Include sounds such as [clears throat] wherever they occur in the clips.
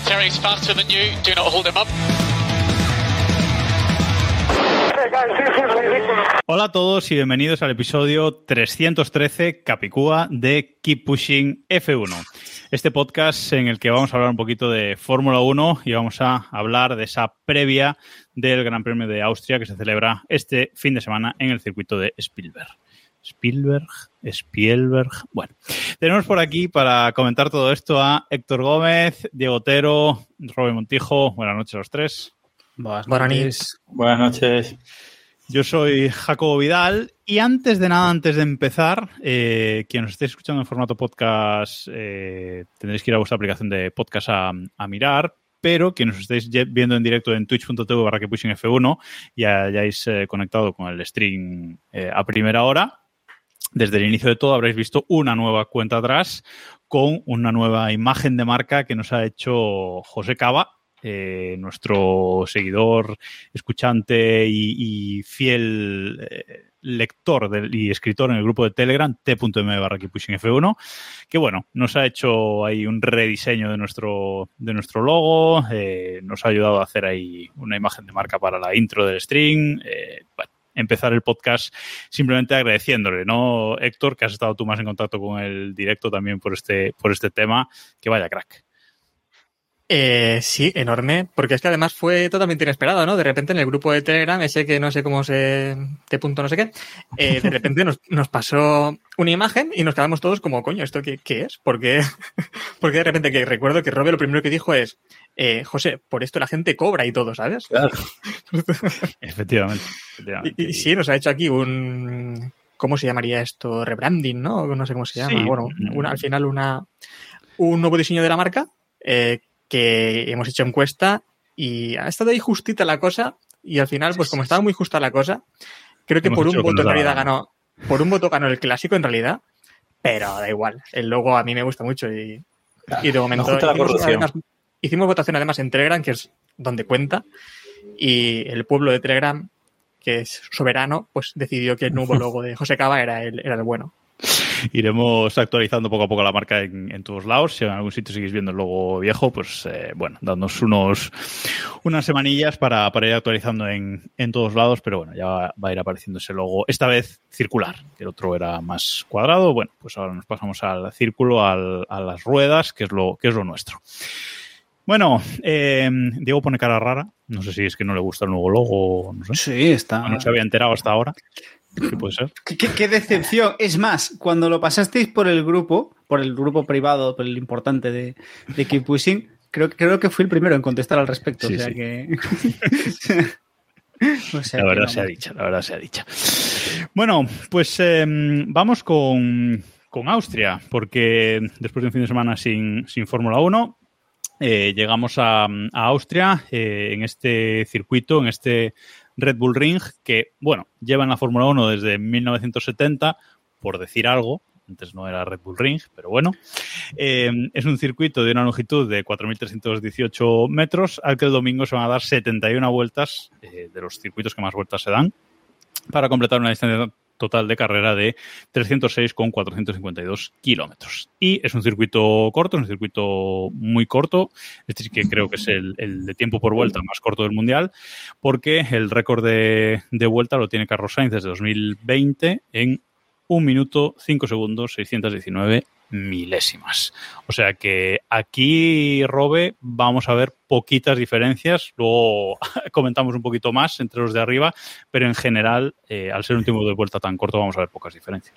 Valtteri's faster than you. Do not hold him. Hola a todos y bienvenidos al episodio 313 Capicúa de Keep Pushing F1. Este podcast en el que vamos a hablar un poquito de Fórmula 1 y vamos a hablar de esa previa del Gran Premio de Austria que se celebra este fin de semana en el circuito de Spielberg. Spielberg, Spielberg. Bueno, tenemos por aquí para comentar todo esto a Héctor Gómez, Diego Otero, Robin Montijo. Buenas noches a los tres. Buenas noches. Buenas noches. Yo soy Jacobo Vidal y antes de nada, antes de empezar, eh, quien nos esté escuchando en formato podcast, eh, tendréis que ir a vuestra aplicación de podcast a, a mirar, pero quien nos estéis ye- viendo en directo en twitch.tv barra que pushing F1 y hayáis eh, conectado con el stream eh, a primera hora, desde el inicio de todo habréis visto una nueva cuenta atrás con una nueva imagen de marca que nos ha hecho José Cava, eh, nuestro seguidor, escuchante y, fiel eh, lector y escritor en el grupo de Telegram, t.m barra Keep F1, que bueno, nos ha hecho ahí un rediseño de nuestro, de nuestro logo, eh, nos ha ayudado a hacer ahí una imagen de marca para la intro del stream, empezar el podcast simplemente agradeciéndole, ¿no, Héctor? Que has estado tú más en contacto con el directo también por este, por este tema, que vaya crack. Eh, sí, enorme, porque es que además fue totalmente inesperado, ¿no? De repente en el grupo de Telegram, ese que no sé cómo se... T punto no sé qué, eh, de repente nos, nos pasó una imagen y nos quedamos todos como, coño, ¿esto qué, qué es? Porque, [laughs] porque de repente que recuerdo que Robe lo primero que dijo es, eh, José, por esto la gente cobra y todo, ¿sabes? [laughs] Efectivamente. efectivamente. Y, y sí, nos ha hecho aquí un... ¿Cómo se llamaría esto? Rebranding, ¿no? No sé cómo se llama. Sí. Bueno, una- al final una, un nuevo diseño de la marca eh, que hemos hecho encuesta y ha estado ahí justita la cosa y al final, pues como estaba muy justa la cosa, creo que Hemos por un voto en da realidad ganó, por un voto ganó el clásico en realidad, pero da igual. El logo a mí me gusta mucho y, y de momento gusta la hicimos, además, hicimos votación además en Telegram, que es donde cuenta, y el pueblo de Telegram, que es soberano, pues decidió que el nuevo [laughs] logo de José Cava era el, era el bueno. [laughs] Iremos actualizando poco a poco la marca en, en todos lados. Si en algún sitio seguís viendo el logo viejo, pues eh, bueno, dándonos unos unas semanillas para, para ir actualizando en, en todos lados, pero bueno, ya va, va a ir apareciendo ese logo, esta vez circular, que el otro era más cuadrado. Bueno, pues ahora nos pasamos al círculo, al- a las ruedas, que es lo, que es lo nuestro. Bueno, eh, Diego pone cara rara. No sé si es que no le gusta el nuevo logo, no sé. Sí, está. No se había enterado hasta ahora. ¿Qué puede ser? ¿Qué, qué- qué decepción. Es más, cuando lo pasasteis por el grupo, por el grupo privado, por el importante de, de Keep Pushing, creo, creo que fui el primero en contestar al respecto. Sí, o sea sí. que. [laughs] [laughs] O sea La que verdad vamos. sea dicha, la verdad sea dicha. Bueno, pues eh, vamos con, con Austria, porque después de un fin de semana sin, sin Fórmula 1, eh, llegamos a, a Austria eh, en este circuito, en este Red Bull Ring, que, bueno, lleva en la Fórmula 1 desde 1970, por decir algo. Antes no era Red Bull Ring, pero bueno. Eh, es un circuito de una longitud de 4.318 metros, al que el domingo se van a dar 71 vueltas, eh, de los circuitos que más vueltas se dan, para completar una distancia total de carrera de 306,452 kilómetros. Y es un circuito corto, es un circuito muy corto. Este sí que creo que es el, el de tiempo por vuelta más corto del mundial, porque el récord de, de vuelta lo tiene Carlos Sainz desde 2020 en 1 minuto 5 segundos 619 milésimas. O sea que aquí, Robe, vamos a ver poquitas diferencias. Luego [laughs] comentamos un poquito más entre los de arriba, pero en general, eh, al ser un tiempo de vuelta tan corto, vamos a ver pocas diferencias.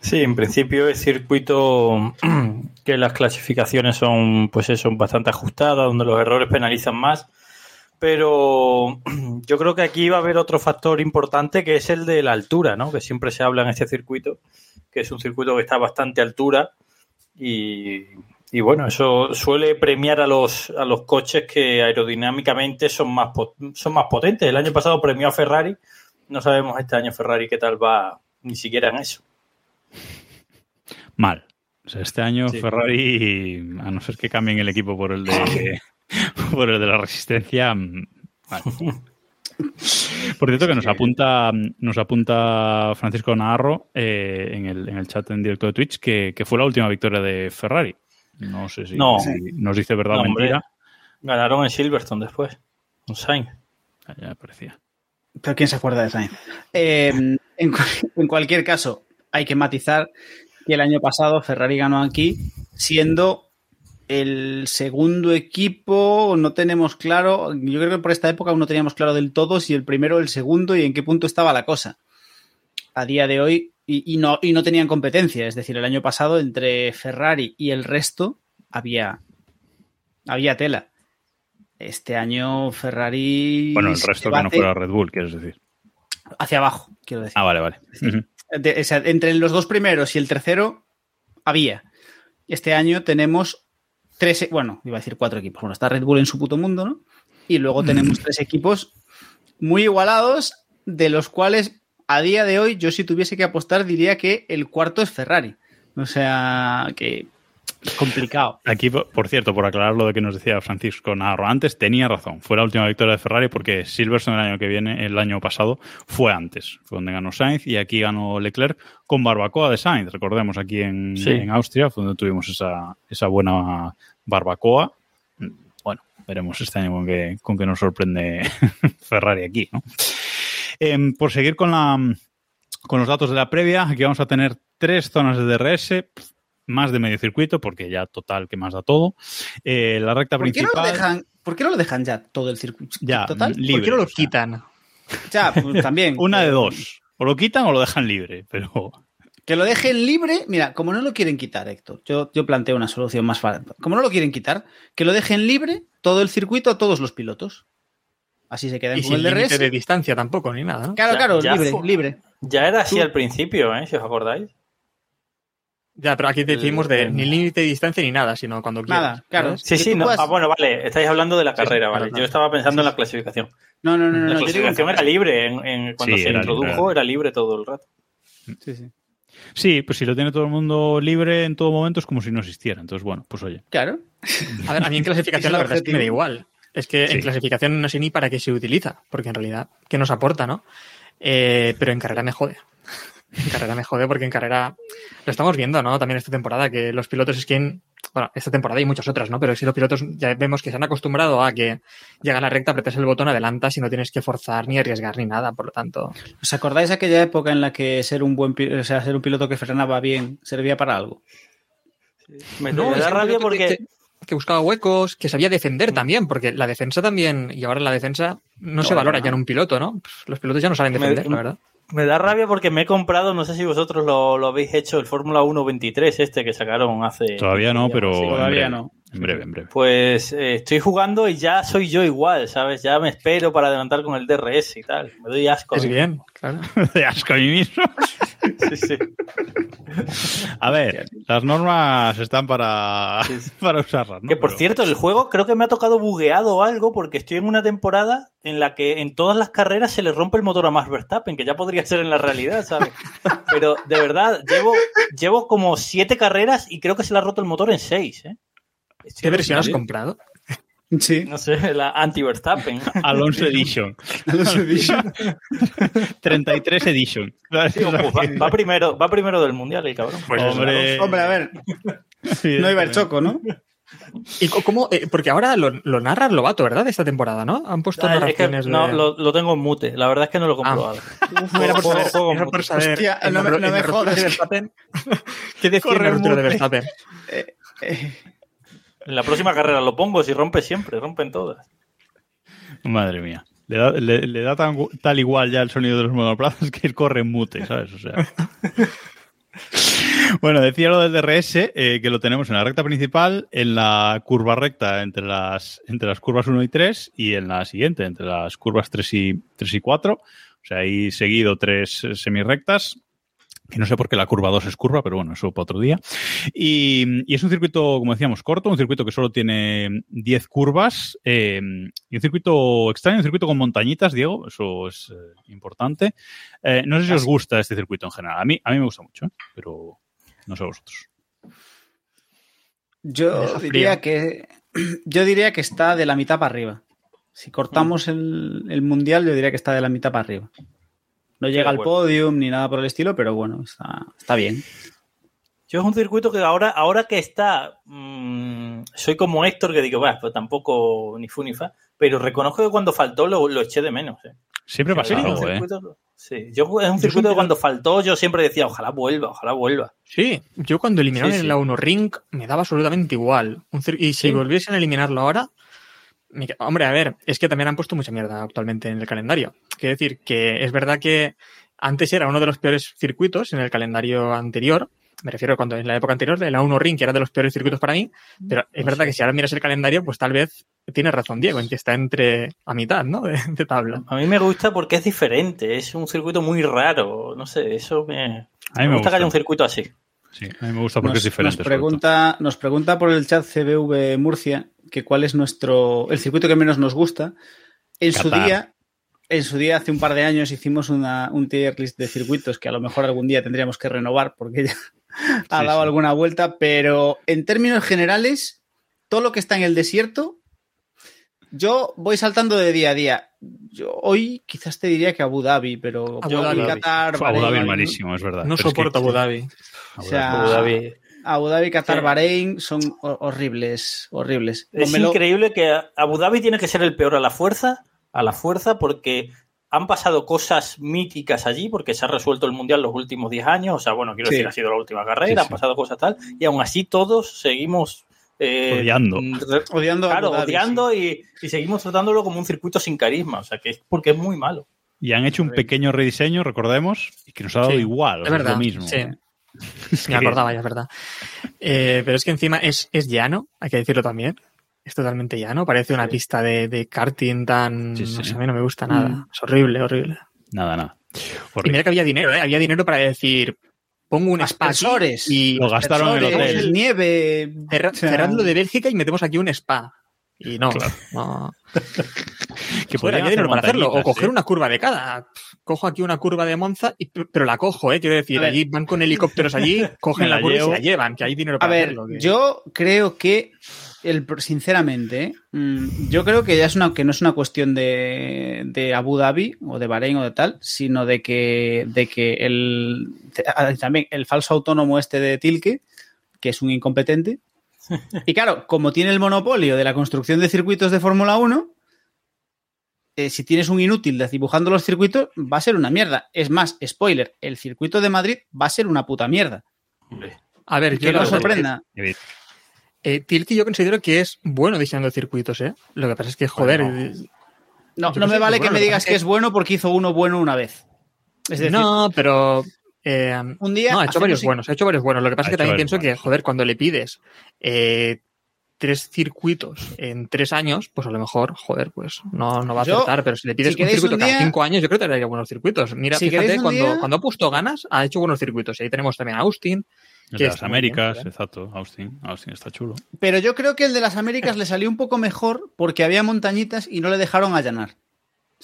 Sí, en principio es circuito [clears throat] que las clasificaciones son, pues eso, bastante ajustadas, donde los errores penalizan más. Pero [clears throat] yo creo que aquí va a haber otro factor importante que es el de la altura, ¿no? Que siempre se habla en este circuito, que es un circuito que está a bastante altura y, Y bueno, eso suele premiar a los, a los coches que aerodinámicamente son más, son más potentes. El año pasado premió a Ferrari. No sabemos este año Ferrari qué tal va, ni siquiera en eso. Mal. O sea, este año Sí. Ferrari, a no ser que cambien el equipo por el de, [clears throat] [laughs] por el de la resistencia. Por cierto, que nos apunta, nos apunta Francisco Navarro eh, en, el, en el chat en directo de Twitch que, que fue la última victoria de Ferrari. No sé si, No. si nos dice verdad No, o hombre. mentira. Ganaron en Silverstone después. Un Sainz. Ah, Ya me parecía. Pero ¿quién se acuerda de Sainz? Eh, en cualquier caso, hay que matizar que el año pasado Ferrari ganó aquí siendo el segundo equipo, no tenemos claro, yo creo que por esta época aún no teníamos claro del todo si el primero o el segundo y en qué punto estaba la cosa. A día de hoy, y, y no, y no tenían competencia, es decir, el año pasado entre Ferrari y el resto había, había tela. Este año Ferrari... Bueno, el resto que no fuera Red Bull, quieres decir. hacia abajo, quiero decir. Ah, vale, vale. Ujú. De- o sea, entre los dos primeros y el tercero había. Este año tenemos tres, e- bueno, iba a decir cuatro equipos. Bueno, está Red Bull en su puto mundo, ¿no? Y luego tenemos tres equipos muy igualados, de los cuales a día de hoy yo si tuviese que apostar diría que el cuarto es Ferrari. O sea, que complicado. Aquí, por cierto, por aclarar lo de que nos decía Francisco Navarro antes, tenía razón. Fue la última victoria de Ferrari porque Silverstone el año que viene, el año pasado, fue antes. Fue donde ganó Sainz y aquí ganó Leclerc con barbacoa de Sainz. Recordemos, aquí en, Sí. en Austria fue donde tuvimos esa, esa buena barbacoa. Bueno, veremos este año con qué, con qué nos sorprende [laughs] Ferrari aquí, ¿no? Em, por seguir con la con los datos de la previa, aquí vamos a tener tres zonas de DRS, más de medio circuito, porque ya total que más da todo. Eh, la recta ¿Por qué, no principal. lo dejan, ¿Por qué no lo dejan ya todo el circuito? Ya, Total. libre, ¿Por qué no lo o sea, quitan? Ya, pues, también. [laughs] Una de dos. O lo quitan o lo dejan libre, pero. Que lo dejen libre, mira, como no lo quieren quitar, Héctor, yo, yo planteo una solución más fácil. Como no lo quieren quitar, que lo dejen libre todo el circuito a todos los pilotos. Así se con sin el DRS. de distancia tampoco, ni nada, ¿no? Claro, Ya- claro, ya libre, fue- libre. Ya era así Tú- al principio, ¿eh? Si os acordáis. Ya, pero aquí decimos de ni límite de distancia ni nada, sino cuando quieras. Nada, claro. ¿sabes? Sí, sí, no. puedas- Ah, bueno, vale. Estáis hablando de la Sí, sí, carrera, vale. claro. Yo estaba pensando en la clasificación. No, no, no, no. la no, yo digo- clasificación era libre. En, en- cuando Sí, se era introdujo libre. era libre todo el rato. Sí, sí. Sí, pues si lo tiene todo el mundo libre en todo momento es como si no existiera. Entonces, bueno, pues oye. Claro. A ver, a mí en [laughs] clasificación la verdad es que me da igual. Es que Sí. en clasificación no sé ni para qué se utiliza, porque en realidad, ¿qué nos aporta, no? Eh, pero en carrera me jode. En carrera me jode porque en carrera lo estamos viendo, ¿no? También esta temporada, que los pilotos es quien, bueno, esta temporada y muchas otras, ¿no? Pero si los pilotos ya vemos que se han acostumbrado a que llega a la recta, apretas el botón, adelantas y no tienes que forzar ni arriesgar ni nada, por lo tanto. ¿Os acordáis aquella época en la que ser un buen o sea, ser un piloto que frenaba bien servía para algo? Me, No, me da rabia porque. que, que buscaba huecos, que sabía defender también, porque la defensa también, y ahora la defensa no, se valora no. ya en un piloto, ¿no? Pues los pilotos ya no saben Me- defender, la verdad. Me da rabia porque me he comprado, no sé si vosotros lo, lo habéis hecho, el Fórmula 1 23, este que sacaron hace. Todavía no, pero. Sí, en todavía breve, no. En breve, en breve. Pues eh, estoy jugando y ya soy yo igual, ¿sabes? Ya me espero para adelantar con el DRS y tal. Me doy asco. Es bien, claro. [laughs] De asco a mí mismo. [laughs] Sí, sí. A ver, las normas están para, [laughs] para usarlas, ¿no? Que por Pero- cierto, el juego creo que me ha tocado bugueado o algo porque estoy en una temporada en la que en todas las carreras se le rompe el motor a Max Verstappen, que ya podría ser en la realidad, ¿sabes? [laughs] Pero de verdad, llevo, llevo como siete carreras y creo que se le ha roto el motor en seis, ¿eh? ¿Qué versión has comprado? Sí. No sé, la anti-Verstappen. [laughs] Alonso Edition. [laughs] 33 Edition. [laughs] Digo, pues va, va primero, va primero del mundial el cabrón. Pues Hombre. Hombre, a ver, Sí, no iba el choco, ¿no? ¿Y cómo? eh, porque ahora lo, lo narra Lobato, ¿verdad? De esta temporada, ¿no? Han puesto Ah, es que narraciones no, de... lo, lo tengo en mute. La verdad es que no lo he comprobado. No era por saber, era por saber Hostia, en no no en me jodas. de Verstappen. ¿Qué decía Corre ruptura de. Verstappen? En la próxima carrera lo pongo, si rompe siempre, rompen todas. Madre mía. Le da, le- le da tan, tal igual ya el sonido de los monoplazas que él corre en mute, ¿sabes? O sea. [laughs] bueno, decía lo del DRS, eh, que lo tenemos en la recta principal, en la curva recta entre las, entre las curvas 1 y 3 y en la siguiente, entre las curvas 3 y, 3 y 4. O sea, ahí seguido tres eh, semirrectas. Que no sé por qué la curva 2 es curva, pero bueno, eso para otro día. Y, y es un circuito, como decíamos, corto, un circuito que solo tiene 10 curvas eh, y un circuito extraño, un circuito con montañitas, Diego, eso es eh, importante. Eh, no sé si os gusta este circuito en general. A mí, a mí me gusta mucho, ¿eh? pero no sé vosotros. Yo diría que [clears throat] yo diría que está de la mitad para arriba. Si cortamos el, el mundial, yo diría que está de la mitad para arriba. No llega al bueno. podium ni nada por el estilo, pero bueno, está, está bien. Yo es un circuito que ahora, ahora que está, mm, soy como Héctor que digo, va, pues tampoco ni fu ni fa, pero reconozco que cuando faltó lo, lo eché de menos. ¿eh? Siempre pasa algo, ¿eh? circuito- Sí, yo es un circuito que cuando faltó yo siempre decía, ojalá vuelva, ojalá vuelva. Sí, yo cuando eliminaron Sí, sí. el A1 Ring me daba absolutamente igual. Un cir- y si Sí. volviesen a eliminarlo ahora, hombre, a ver, es que también han puesto mucha mierda actualmente en el calendario. Quiero decir que es verdad que antes era uno de los peores circuitos en el calendario anterior. Me refiero cuando en la época anterior, el A1 Ring, que era de los peores circuitos para mí, pero es verdad que si ahora miras el calendario, pues tal vez tiene razón Diego, en que está entre a mitad, ¿no? [laughs] De, de tabla. A mí me gusta porque es diferente, es un circuito muy raro, no sé, eso me, A mí me me gusta que haya un circuito así. Sí, a mí me gusta porque Nos, es diferente. pregunta, nos pregunta por el chat CBV Murcia que cuál es nuestro el circuito que menos nos gusta. En su día, en su día, hace un par de años, hicimos una, un tier list de circuitos que a lo mejor algún día tendríamos que renovar porque ya [laughs] ha Sí, dado sí. alguna vuelta, pero en términos generales, todo lo que está en el desierto, yo voy saltando de día a día. Yo hoy quizás te diría que Abu Dhabi, pero Abu Abu Dhabi. Qatar, Fue Abu Dhabi es Bahrein, malísimo, es verdad. No Pero es que- soporto Abu Dhabi. O sea, Abu Dhabi. Abu Dhabi, Qatar, Sí. Bahrein son ho- horribles, horribles. Es Pónmelo- increíble que Abu Dhabi tiene que ser el peor a la fuerza, a la fuerza, porque han pasado cosas míticas allí, porque se ha resuelto el mundial los últimos 10 años, o sea, bueno, quiero Sí. decir, ha sido la última carrera, Sí, sí. han pasado cosas tal, y aún así todos seguimos eh, Odiando. re- [laughs] Odiando Claro, Abu Dhabi, odiando y, y seguimos tratándolo como un circuito sin carisma, o sea, que es porque es muy malo. Y han hecho un pequeño rediseño, recordemos, y que nos ha dado Sí, igual. Es lo mismo. Sí. Es [laughs] Me acordaba, ya es verdad. Eh, pero es que encima es, es llano, hay que decirlo también. Es totalmente llano. Parece una pista de, de karting tan. Sí, sí. No sé, a mí no me gusta nada. Mm. Es horrible, horrible. Nada, nada. Y Horrible. mira que había dinero, ¿eh? Había dinero para decir. Pongo un spa y Lo gastaron en el hotel. nieve. cerra- o sea, cerradlo de Bélgica y metemos aquí un spa. Y no, no. [laughs] Que había dinero para hacerlo. O coger ¿eh? una curva de cada. Cojo aquí una curva de Monza, y, pero la cojo, ¿eh? Quiero decir, A allí van con helicópteros allí, [laughs] cogen la, la curva y se la llevan, que hay dinero A para ver, hacerlo. que- yo creo que, el, sinceramente, ¿eh? Mm, yo creo que ya es una, que no es una cuestión de, de Abu Dhabi o de Bahrein o de tal, sino de que, de que el, también el falso autónomo este de Tilke, que es un incompetente, y claro, como tiene el monopolio de la construcción de circuitos de Fórmula 1, eh, si tienes un inútil dibujando los circuitos, va a ser una mierda. Es más, spoiler, el circuito de Madrid va a ser una puta mierda. A ver, Que yo no os sorprenda. Eh, Tilke yo considero que es bueno diseñando circuitos, ¿eh? Lo que pasa es que, joder, Bueno. eh, No, no me vale que bueno, me lo que digas que es es bueno porque hizo uno bueno una vez. Es decir, no, pero eh, un día no, ha hecho varios buenos, ha hecho varios buenos. Lo que pasa Ha es que también pienso que, joder, cuando le pides eh, tres circuitos en tres años, pues a lo mejor, joder, pues no, no va a Yo, acertar, pero si le pides si un circuito un cada cinco años, yo creo que te haría buenos circuitos. Mira, Si fíjate, cuando, día- cuando ha puesto ganas, ha hecho buenos circuitos. Y ahí tenemos también a Austin. El de las bien, Américas, exacto. Austin. Austin está chulo. Pero yo creo que el de las Américas le salió un poco mejor porque había montañitas y no le dejaron allanar.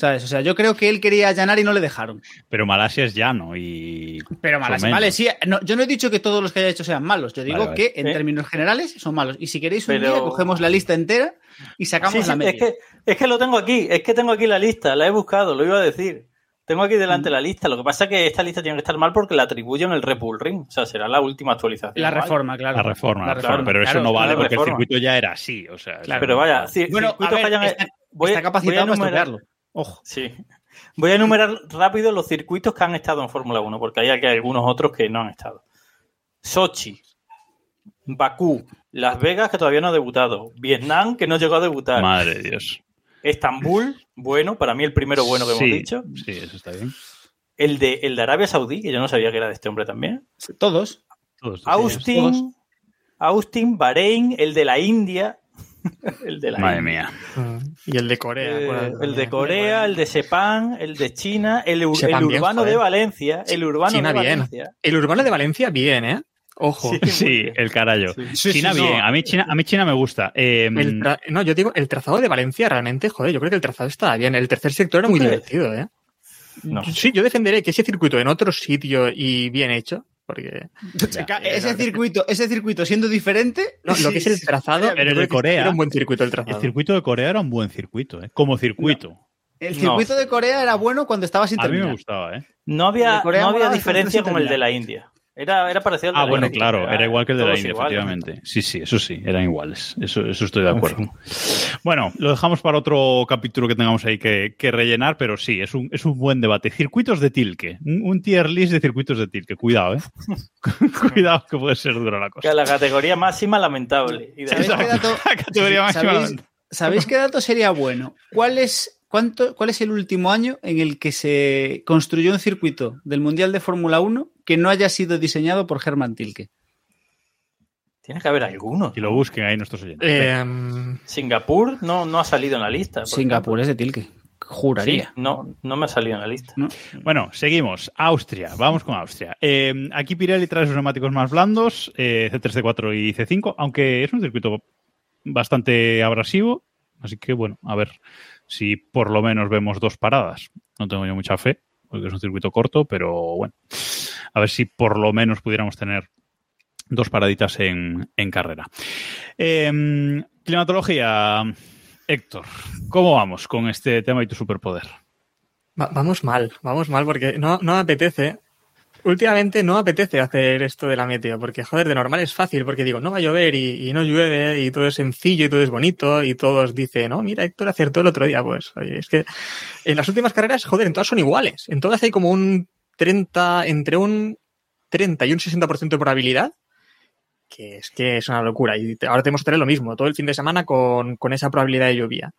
¿Sabes? O sea, yo creo que él quería allanar y no le dejaron. Pero Malasia es llano y. Pero Son malas, menos. vale, sí. no, yo no he dicho que todos los que haya hecho sean malos. Yo digo Vale, vale. que en Eh. términos generales son malos. Y si queréis un Pero- día, cogemos la lista entera y sacamos Sí, sí, la media. es, que, es que lo tengo aquí, es que tengo aquí la lista, la he buscado, lo iba a decir. Tengo aquí delante Mm. la lista. Lo que pasa es que esta lista tiene que estar mal porque la atribuyen el Red Bull Ring. O sea, será la última actualización. La reforma, claro. La reforma, La claro, reforma, pero eso no vale porque reforma. el circuito ya era así. O sea, Claro. Pero vaya, ci- Bueno, a circuitos ver, hayan- está, voy- está capacitado voy a para enumerar- estudiarlo. Ojo. Sí. Voy a enumerar rápido los circuitos que han estado en Fórmula 1, porque hay aquí algunos otros que no han estado. Sochi, Bakú, Las Vegas, que todavía no ha debutado, Vietnam, que no llegó a debutar, Madre de Dios. Estambul, bueno, para mí el primero bueno que sí, hemos dicho, Sí, eso está bien. el de, el de Arabia Saudí, que yo no sabía que era de este hombre también, Todos. Todos, todos. Austin, Austin, Bahrein, el de la India, [laughs] el de la Madre India. mía. Mm. Y el de Corea. Eh, el de. Corea, el de Sepang, el de China, el, ur- urbano de Valencia, el urbano China de bien. Valencia. El urbano de Valencia, bien, ¿eh? Ojo. Sí. el carallo. Sí. China sí, no. bien. A mí China, a mí China me gusta. Eh, El tra- no, yo digo, el trazado de Valencia realmente, joder, yo creo que el trazado estaba bien. El tercer sector era muy divertido, ¿eh? No. Sí, yo defenderé que ese circuito en otro sitio y bien hecho, porque [laughs] ese circuito, ese circuito siendo diferente. [laughs] no, lo que es el [laughs] trazado, Pero el de Corea- era un buen circuito el el trazado. circuito de Corea era un buen circuito, ¿eh? Como circuito. El circuito de Corea era bueno cuando estaba sin A mí me gustaba, ¿eh? No había, no había diferencia con el de la India. Era, era parecido al de Ah, la bueno, India. claro, era igual que el de la India, iguales. efectivamente. Sí, sí, eso sí, eran iguales. Eso, eso estoy de acuerdo. Bueno, lo dejamos para otro capítulo que tengamos ahí que, que rellenar, pero sí, es un, es un buen debate. Circuitos de Tilke. Un, un tier list de circuitos de Tilke. Cuidado, ¿eh? [laughs] Cuidado que puede ser dura la Que cosa. a la categoría máxima lamentable. Y de ahí- ¿Sabéis qué dato, [laughs] La categoría máxima. ¿sabéis, sabéis qué dato sería bueno? ¿Cuál es, cuánto, ¿Cuál es el último año en el que se construyó un circuito del Mundial de Fórmula 1 que no haya sido diseñado por Hermann Tilke? Tiene que haber alguno. Y lo busquen ahí nuestros oyentes. Eh, Singapur no, no ha salido en la lista. Singapur es de Tilke. Sí, Juraría. no, no me ha salido en la lista. ¿no? Bueno, seguimos. Austria. Vamos con Austria. Eh, aquí Pirelli trae sus neumáticos más blandos, eh, C3, C4 y C5, aunque es un circuito bastante abrasivo. Así que, bueno, a ver si por lo menos vemos dos paradas. No tengo yo mucha fe, porque es un circuito corto, pero bueno. A ver si por lo menos pudiéramos tener dos paraditas en, en carrera. Eh, climatología. Héctor, ¿cómo vamos con este tema y tu superpoder? va- vamos mal, vamos mal porque no, no apetece. Últimamente no apetece hacer esto de la meteo, porque joder, de normal es fácil, porque digo, no va a llover y, no llueve y todo es sencillo y todo es bonito y todos dicen, no, mira, Héctor acertó el otro día, pues, oye, es que en las últimas carreras, joder, en todas son iguales, en todas hay como un 30, entre un 30 y un 60% de probabilidad, que es que es una locura. Y ahora tenemos que tener lo mismo, todo el fin de semana con, con esa probabilidad de lluvia.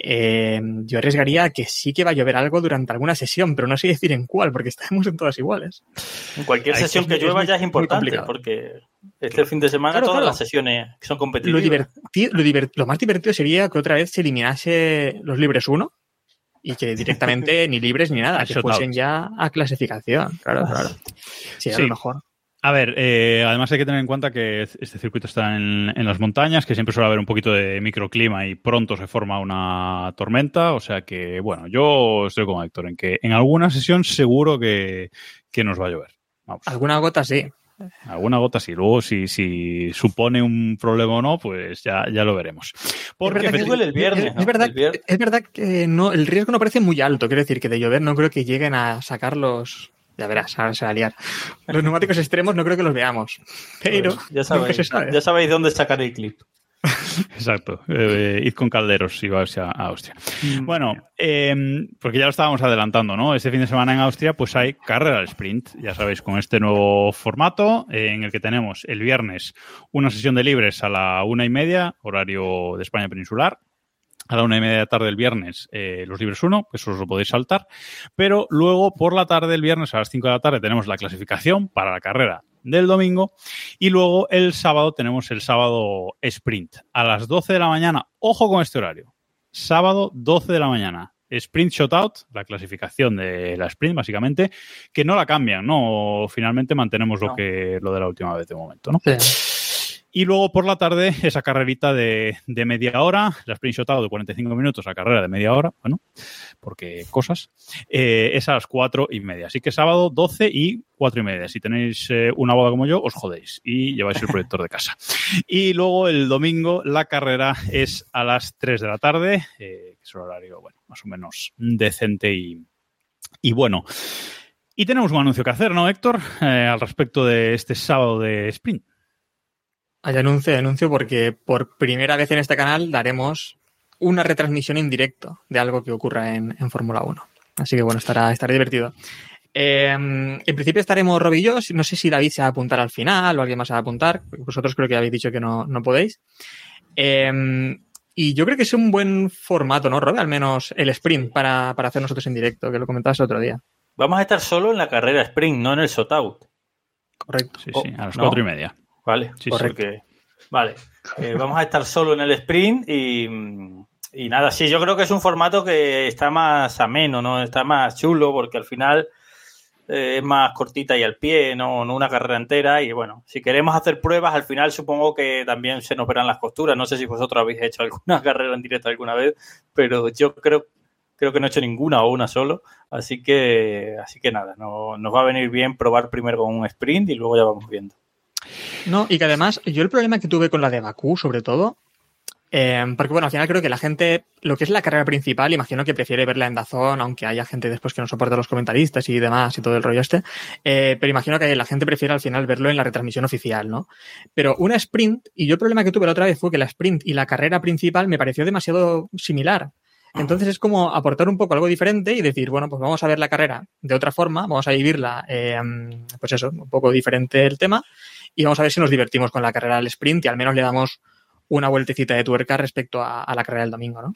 Eh, yo arriesgaría a que sí que va a llover algo durante alguna sesión, pero no sé decir en cuál, porque estamos en todas iguales. En cualquier Ay, sesión es que llueva es ya es importante, porque este fin de semana Claro, todas claro. las sesiones son Lo, competitivas. diverti- lo, divert- lo más divertido sería que otra vez se eliminase los libres 1 y que directamente [laughs] ni libres ni nada, que fuesen ya a clasificación. Claro, claro. Sí, Sí. lo mejor. A ver, eh, además hay que tener en cuenta que este circuito está en, en las montañas, que siempre suele haber un poquito de microclima y pronto se forma una tormenta. O sea que, bueno, yo estoy con Héctor en que en alguna sesión seguro que, que nos va a llover. Vamos, Alguna gota sí. alguna gota sí. Luego, si, si supone un problema o no, pues ya, ya lo veremos. Porque Es verdad que el viernes, Es, ¿no? es verdad, El viernes. es verdad que no, el riesgo no parece muy alto. Quiero decir que de llover no creo que lleguen a sacar los. Ya verás, ahora se va a liar. Los neumáticos extremos no creo que los veamos. Pero Pues ya sabéis, se sabe. ya sabéis dónde sacar el clip. [laughs] Exacto. Eh, id con calderos si vais a, a Austria. Mm. Bueno, eh, porque ya lo estábamos adelantando, ¿no? Este fin de semana en Austria, pues hay carrera al sprint, ya sabéis, con este nuevo formato eh, en el que tenemos el viernes una sesión de libres a la una y media, horario de España peninsular. A la una y media de la tarde el viernes, eh, los libres 1, eso os lo podéis saltar. Pero luego, por la tarde, el viernes a las 5 de la tarde, tenemos la clasificación para la carrera del domingo. Y luego el sábado tenemos el sábado sprint. A las 12 de la mañana, ojo con este horario. Sábado 12 de la mañana. Sprint Shotout, la clasificación de la sprint, básicamente, que no la cambian, ¿no? Finalmente mantenemos lo que lo de la última vez de momento, ¿no? Sí. Y luego por la tarde, esa carrerita de, de media hora, la sprint shotado de 45 minutos, la carrera de media hora, bueno, porque cosas, eh, es a las 4 y media. Así que sábado 12 y 4 y media. Si tenéis eh, una boda como yo, os jodéis y lleváis el proyector de casa. [laughs] Y luego el domingo, la carrera es a las 3 de la tarde, eh, que es un horario, bueno, más o menos decente y, y bueno. Y tenemos un anuncio que hacer, ¿no, Héctor? Al respecto de este sábado de sprint. Hay anuncio, hay anuncio porque por primera vez en este canal daremos una retransmisión en directo de algo que ocurra en, en Fórmula 1. Así que bueno, estará, estará divertido. Eh, en principio estaremos Rob y yo. No sé si David se va a apuntar al final o alguien más se va a apuntar. Vosotros creo que habéis dicho que no, no podéis. Eh, y yo creo que es un buen formato, ¿no, Rob? Al menos el sprint para, para hacer nosotros en directo, que lo comentabas el otro día. Vamos a estar solo en la carrera sprint, no en el shot out. Correcto. Sí, Oh, sí, a las no. 4 y media. Vale, Sí, correcto. Porque Vale, eh, vamos a estar solo en el sprint y, y nada, sí, yo creo que es un formato que está más ameno, ¿no? Está más chulo porque al final eh, es más cortita y al pie, ¿no? no una carrera entera. Y bueno, si queremos hacer pruebas, al final supongo que también se nos verán las costuras. No sé si vosotros habéis hecho alguna [laughs] carrera en directo alguna vez, pero yo creo, creo que no he hecho ninguna o una solo. Así que, así que nada, no, nos va a venir bien probar primero con un sprint y luego ya vamos viendo. No, y que además, yo el problema que tuve con la de Bakú, sobre todo, eh, porque bueno, al final creo que la gente, lo que es la carrera principal, imagino que prefiere verla en Dazón, aunque haya gente después que no soporta los comentaristas y demás y todo el rollo este. Eh, pero imagino que la gente prefiere al final verlo en la retransmisión oficial, ¿no? Pero una sprint, y yo el problema que tuve la otra vez fue que la sprint y la carrera principal me pareció demasiado similar. Entonces es como aportar un poco algo diferente y decir, bueno, pues vamos a ver la carrera de otra forma, vamos a vivirla, eh, pues eso, un poco diferente el tema, y vamos a ver si nos divertimos con la carrera del sprint y al menos le damos una vueltecita de tuerca respecto a, a, la carrera del domingo, ¿no?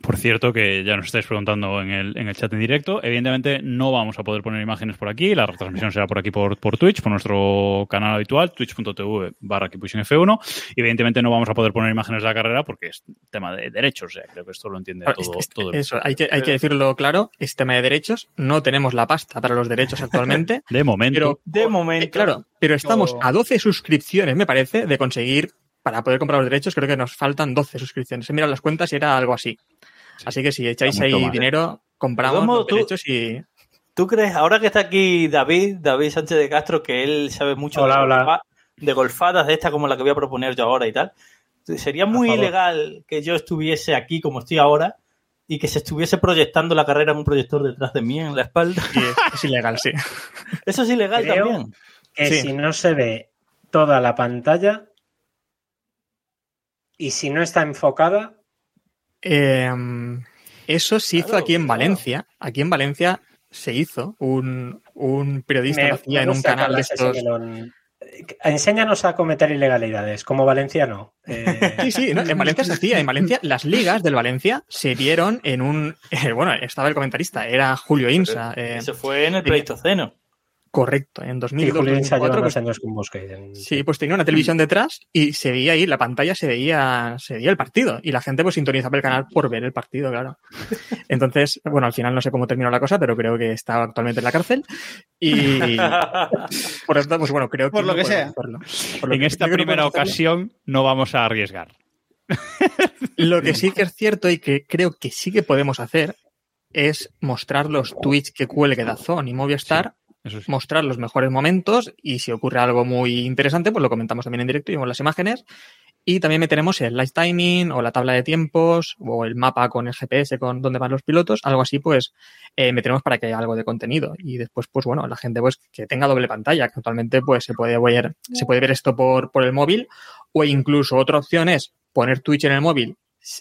Por cierto, que ya nos estáis preguntando en el, en el chat en directo, evidentemente no vamos a poder poner imágenes por aquí, la retransmisión será por aquí por, por Twitch, por nuestro canal habitual, twitch.tv barra F1. Evidentemente no vamos a poder poner imágenes de la carrera porque es tema de derechos, o sea, creo que esto lo entiende todo, es, todo el Eso, hay que, hay que decirlo claro, es tema de derechos, no tenemos la pasta para los derechos actualmente. [laughs] de momento. Pero, de momento. Eh, claro, pero estamos a 12 suscripciones, me parece, de conseguir para poder comprar los derechos, creo que nos faltan 12 suscripciones. He mirado las cuentas y era algo así. Así que si echáis ahí mal, dinero, ¿eh? compramos los tú, derechos y. ¿Tú crees, ahora que está aquí David, David Sánchez de Castro, que él sabe mucho hola, de, hola. Golfa, de, golfadas de esta como la que voy a proponer yo ahora y tal? Sería muy ilegal que yo estuviese aquí como estoy ahora y que se estuviese proyectando la carrera en un proyector detrás de mí en la espalda. Sí, es ilegal, sí. [laughs] Eso es ilegal Creo también. Que Sí. si no se ve toda la pantalla y si no está enfocada, Eh, eso se hizo Claro, aquí en claro. Valencia. Aquí en Valencia se hizo. Un, un periodista me- lo hacía me en un canal de estos. Eh, Enséñanos a cometer ilegalidades, como valenciano. Eh, [laughs] Sí, sí, no, en Valencia se hacía. En Valencia, las ligas del Valencia se vieron en un. [laughs] eh, bueno, estaba el comentarista, era Julio Insa. eh, Eso fue en el Pleistoceno. Correcto, en y 2002. Julio Insa lleva 2004, más pues, años con Bosque. en- Sí, pues tenía una televisión detrás y se veía ahí, la pantalla se veía, se veía el partido. Y la gente pues sintonizaba el canal por ver el partido, claro. [laughs] Entonces, bueno, al final no sé cómo terminó la cosa, pero creo que está actualmente en la cárcel. Y [laughs] por lo tanto, pues bueno, creo que. Por lo no que sea. hacerlo. Por lo En que- esta no primera hacerlo. ocasión no vamos a arriesgar. [laughs] Lo que sí que es cierto y que creo que sí que podemos hacer es mostrar los tweets que cuelgue Dazón y Movistar, Eso mostrar los mejores momentos y si ocurre algo muy interesante, pues lo comentamos también en directo y vemos las imágenes. Y también meteremos el live timing o la tabla de tiempos o el mapa con el GPS con dónde van los pilotos, algo así, pues eh, meteremos para que haya algo de contenido. Y después, pues bueno, la gente pues que tenga doble pantalla, que actualmente pues se puede ver, se puede ver esto por, por el móvil o incluso otra opción es poner Twitch en el móvil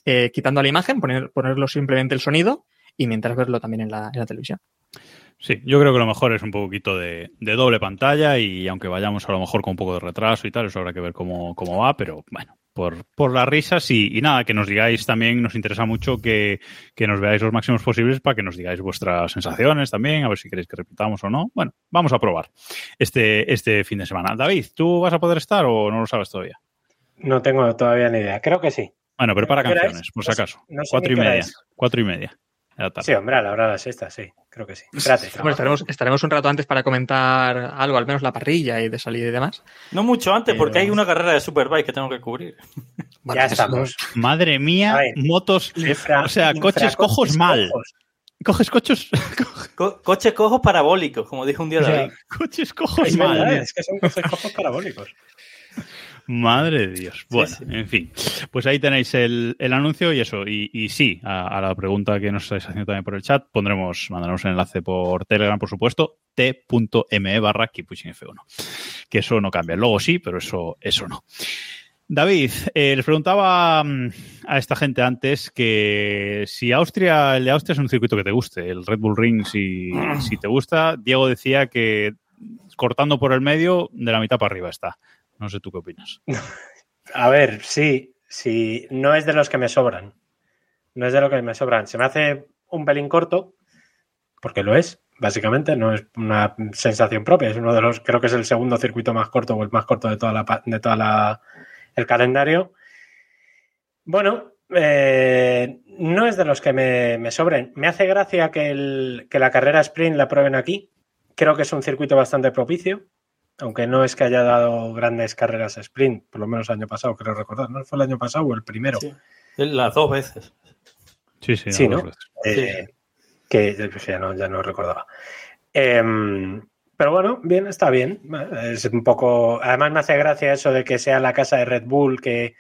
eh, quitando la imagen, poner, ponerlo simplemente el sonido y mientras verlo también en la, en la televisión. Sí, yo creo que lo mejor es un poquito de, de doble pantalla y aunque vayamos a lo mejor con un poco de retraso y tal, eso habrá que ver cómo, cómo va, pero bueno, por, por las risas y, y nada, que nos digáis también, nos interesa mucho que, que nos veáis los máximos posibles para que nos digáis vuestras sensaciones también, a ver si queréis que repitamos o no. Bueno, vamos a probar este, este fin de semana. David, ¿tú vas a poder estar o no lo sabes todavía? No tengo todavía ni idea. Creo que sí. Bueno, prepara ¿Qué hora canciones, es? por si acaso. no sé Cuatro y media. Cuatro y media. Sí, hombre, a la hora de la sexta, sí. Creo que sí. Espérate. Bueno, estaremos, estaremos un rato antes para comentar algo, al menos la parrilla y de salida y demás. No mucho antes, porque Pero- hay una carrera de Superbike que tengo que cubrir. [laughs] Bueno, ya estamos. Madre mía, ver. motos, Infra- o sea, coches cojos mal. cojos. Coges coches, [laughs] Co- coches cojos parabólicos, como dijo un día O sea, David. coches cojos Es mal. verdad, es que son coches cojos parabólicos. Madre de Dios. Bueno, sí. en fin. Pues ahí tenéis el, el anuncio y eso. Y, y sí, a, a la pregunta que nos estáis haciendo también por el chat, pondremos, mandaremos el enlace por Telegram, por supuesto, t.me barra keeppushingf1. Que eso no cambia. Luego sí, pero eso, eso no. David, eh, les preguntaba mm, a esta gente antes que si Austria, el de Austria es un circuito que te guste, el Red Bull Ring si, si te gusta, Diego decía que cortando por el medio, de la mitad para arriba está. No sé tú qué opinas. [laughs] A ver, sí, sí, no es de los que me sobran. No es de los que me sobran. Se me hace un pelín corto, porque lo es, básicamente, no es una sensación propia. Es uno de los, creo que es el segundo circuito más corto o el más corto de toda la, de toda la el calendario. Bueno, eh, no es de los que me, me sobren. Me hace gracia que, el- que la carrera sprint la prueben aquí. Creo que es un circuito bastante propicio, aunque no es que haya dado grandes carreras sprint, por lo menos el año pasado, creo recordar. ¿No fue el año pasado o el primero? Sí. Las dos veces. Sí, sí, Sí, no. Eh, Que pues, ya no, ya no recordaba. Em, pero bueno, bien, está bien. Es un poco. Además, me hace gracia eso de que sea la casa de Red Bull que,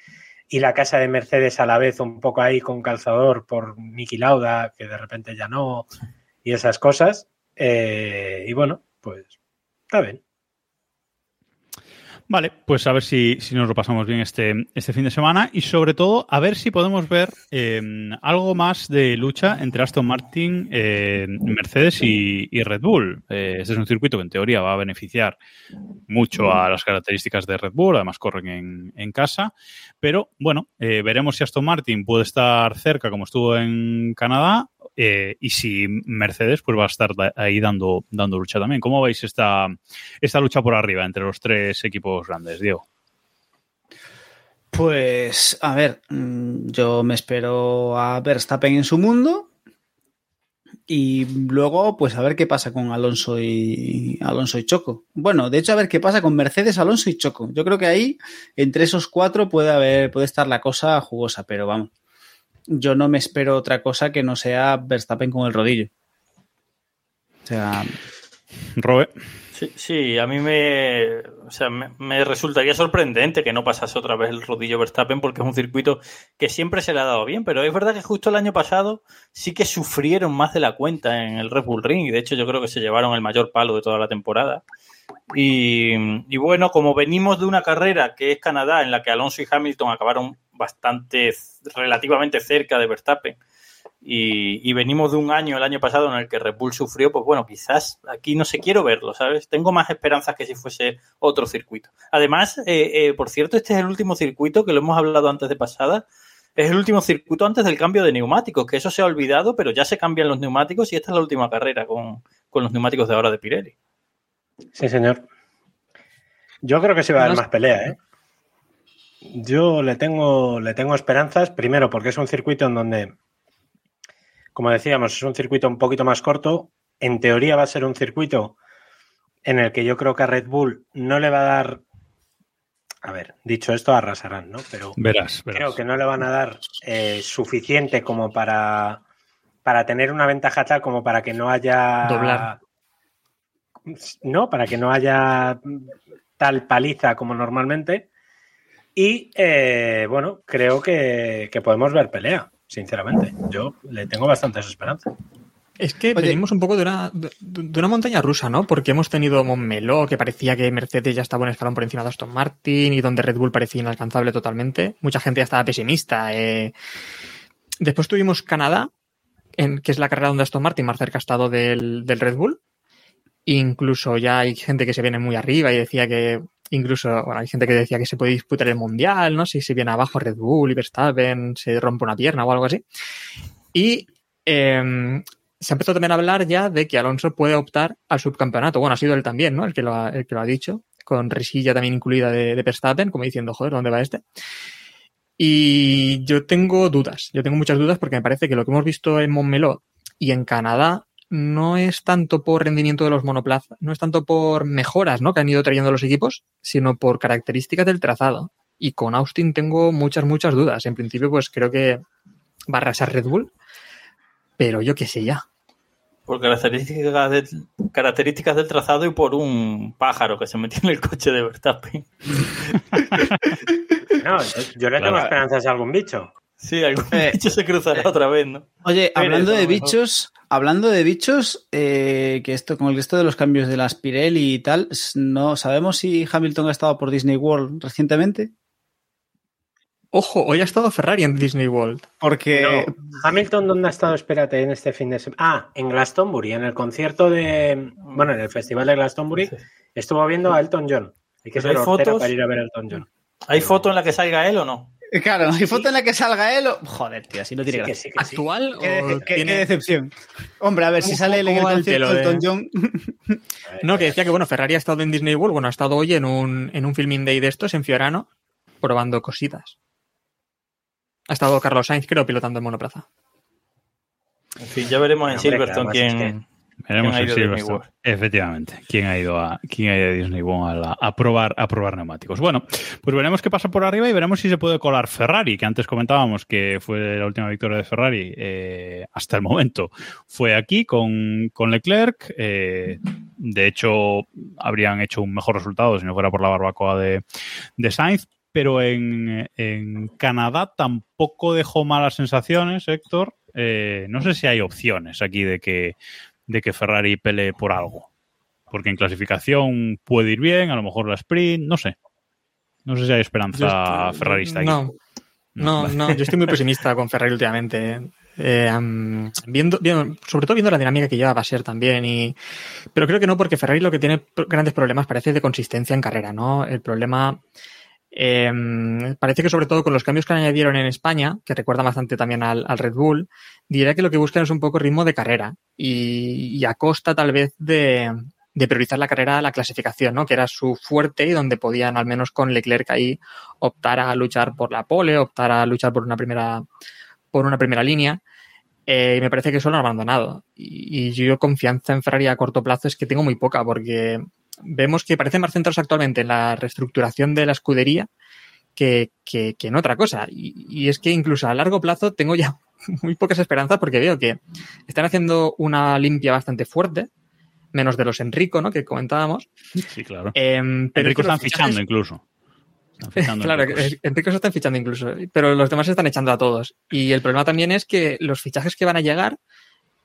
y la casa de Mercedes a la vez, un poco ahí con calzador por Niki Lauda, que de repente ya no, y esas cosas. Eh, y bueno, pues está bien. Vale, pues a ver si, si nos lo pasamos bien este, este fin de semana y sobre todo a ver si podemos ver eh, algo más de lucha entre Aston Martin, eh, Mercedes y, Red Bull. Eh, este es un circuito que en teoría va a beneficiar mucho a las características de Red Bull, además corren en, en casa, pero bueno, eh, veremos si Aston Martin puede estar cerca como estuvo en Canadá eh, y si Mercedes pues va a estar ahí dando, dando lucha también. ¿Cómo veis esta, esta lucha por arriba entre los tres equipos grandes, Diego? Pues, a ver, mm, yo me espero a Verstappen en su mundo y luego, pues a ver qué pasa con Alonso y Alonso y Choco. Bueno, de hecho, a ver qué pasa con Mercedes, Alonso y Choco. Yo creo que ahí, entre esos cuatro, puede haber, puede estar la cosa jugosa, pero vamos. Yo no me espero otra cosa que no sea Verstappen con el rodillo. O sea, Robe. Sí, sí, a mí me, o sea, me, me resultaría sorprendente que no pasase otra vez el rodillo Verstappen porque es un circuito que siempre se le ha dado bien, pero es verdad que justo el año pasado sí que sufrieron más de la cuenta en el Red Bull Ring y de hecho yo creo que se llevaron el mayor palo de toda la temporada. Y, y bueno, como venimos de una carrera que es Canadá en la que Alonso y Hamilton acabaron bastante, relativamente cerca de Verstappen, y, y venimos de un año, el año pasado, en el que Red Bull sufrió, pues bueno, quizás aquí no sé, quiero verlo, ¿sabes? Tengo más esperanzas que si fuese otro circuito. Además, eh, eh, por cierto, este es el último circuito, que lo hemos hablado antes de pasada, es el último circuito antes del cambio de neumáticos, que eso se ha olvidado, pero ya se cambian los neumáticos y esta es la última carrera con, con los neumáticos de ahora de Pirelli. Sí, señor. Yo creo que se va a dar más pelea, ¿eh? Yo le tengo, le tengo esperanzas, primero porque es un circuito en donde, como decíamos, es un circuito un poquito más corto. En teoría va a ser un circuito en el que yo creo que a Red Bull no le va a dar. A ver, dicho esto, arrasarán, ¿no? Pero Verás, verás. creo que no le van a dar eh, suficiente como para, para tener una ventaja tal como para que no haya. Doblar. No, para que no haya tal paliza como normalmente. Y eh, bueno, creo que, que podemos ver pelea, sinceramente. Yo le tengo bastantes esperanzas. Es que Oye. venimos un poco de una, de, de una montaña rusa, ¿no? Porque hemos tenido Montmeló, que parecía que Mercedes ya estaba un escalón por encima de Aston Martin y donde Red Bull parecía inalcanzable totalmente. Mucha gente ya estaba pesimista. eh. Después tuvimos Canadá, en, que es la carrera donde Aston Martin más cerca ha estado del, del Red Bull. Incluso ya hay gente que se viene muy arriba y decía que incluso bueno, hay gente que decía que se puede disputar el mundial, ¿no? Si se viene abajo Red Bull y Verstappen se rompe una pierna o algo así. Y eh, se ha empezado también a hablar ya de que Alonso puede optar al subcampeonato. Bueno, ha sido él también, ¿no? El que lo ha, el que lo ha dicho, con risilla también incluida de, de Verstappen, como diciendo, joder, ¿dónde va este? Y yo tengo dudas, yo tengo muchas dudas porque me parece que lo que hemos visto en Montmeló y en Canadá no es tanto por rendimiento de los monoplazas, no es tanto por mejoras ¿no? que han ido trayendo los equipos, sino por características del trazado. Y con Austin tengo muchas, muchas dudas. En principio, pues creo que va a arrasar Red Bull, pero yo qué sé ya. Por características, de- características del trazado y por un pájaro que se metió en el coche de Verstappen. [laughs] No, yo, yo le tengo Claro. esperanzas a algún bicho. Sí, algún Eh, bicho se cruzará otra vez, ¿no? Oye, hablando de bichos, hablando de bichos, eh, que esto, con el resto de los cambios de las Pirelli y tal, no sabemos si Hamilton ha estado por Disney World recientemente. Ojo, hoy ha estado Ferrari en Disney World. Porque No. Hamilton, ¿dónde ha estado? Espérate, en este fin de semana. Ah, en Glastonbury, en el concierto de. Bueno, en el festival de Glastonbury, estuvo viendo a Elton John. Hay que ser fotos. para ir a ver a Elton John. ¿Hay foto en la que salga él o no? Eh, Claro, hay foto en la que salga él o... Joder, tío, así no tiene Sí, que gracia. sí, que sí. ¿Actual Qué, o qué- tiene- qué decepción. Hombre, a ver, si ¿Cómo- sale él en el concierto de Elton John... [laughs] No, que decía que bueno, Ferrari ha estado en Disney World, bueno, ha estado hoy en un, en un filming day de estos en Fiorano probando cositas. Ha estado Carlos Sainz, creo, pilotando en monoplaza. En fin, ya veremos en Silverstone que quién, Veremos ¿Quién ha en ido a Disney Silverstone. World? Efectivamente, quién ha ido a quién ha ido a Disney World a, la- a probar a probar neumáticos. Bueno, pues veremos qué pasa por arriba y veremos si se puede colar Ferrari, que antes comentábamos que fue la última victoria de Ferrari eh, hasta el momento. Fue aquí con, con Leclerc. eh, de hecho, habrían hecho un mejor resultado si no fuera por la barbacoa de, de Sainz. Pero en, en Canadá tampoco dejó malas sensaciones, Héctor. Eh, no sé si hay opciones aquí de que de que Ferrari pelee por algo. Porque en clasificación puede ir bien, a lo mejor la sprint, no sé. No sé si hay esperanza estoy- ferrarista aquí. No, no, no, yo estoy muy pesimista con Ferrari últimamente. Eh, am, viendo, viendo- sobre todo viendo la dinámica que lleva a ser también. Y, pero creo que no, porque Ferrari lo que tiene grandes problemas parece de consistencia en carrera, ¿no? El problema eh, parece que sobre todo con los cambios que añadieron en España, que recuerda bastante también al, Red Bull, diría que lo que buscan es un poco ritmo de carrera y, y a costa tal vez de, priorizar la carrera la clasificación, ¿no? Que era su fuerte y donde podían, al menos con Leclerc ahí, optar a luchar por la pole, optar a luchar por una primera, por una primera línea. Eh, y me parece que eso lo han abandonado. Y, y yo confianza en Ferrari a corto plazo es que tengo muy poca, porque vemos que parecen más centrados actualmente en la reestructuración de la escudería que, que- que en otra cosa. Y, y es que incluso a largo plazo tengo ya [laughs] muy pocas esperanzas porque veo que están haciendo una limpia bastante fuerte, menos de los Enrico, ¿no? Que comentábamos. Sí, claro. Em, pero Enrico están fichando fichajes- incluso. Están [laughs] fichando Claro, Enrico se están fichando incluso, pero los demás se están echando a todos. Y el problema también es que los fichajes que van a llegar,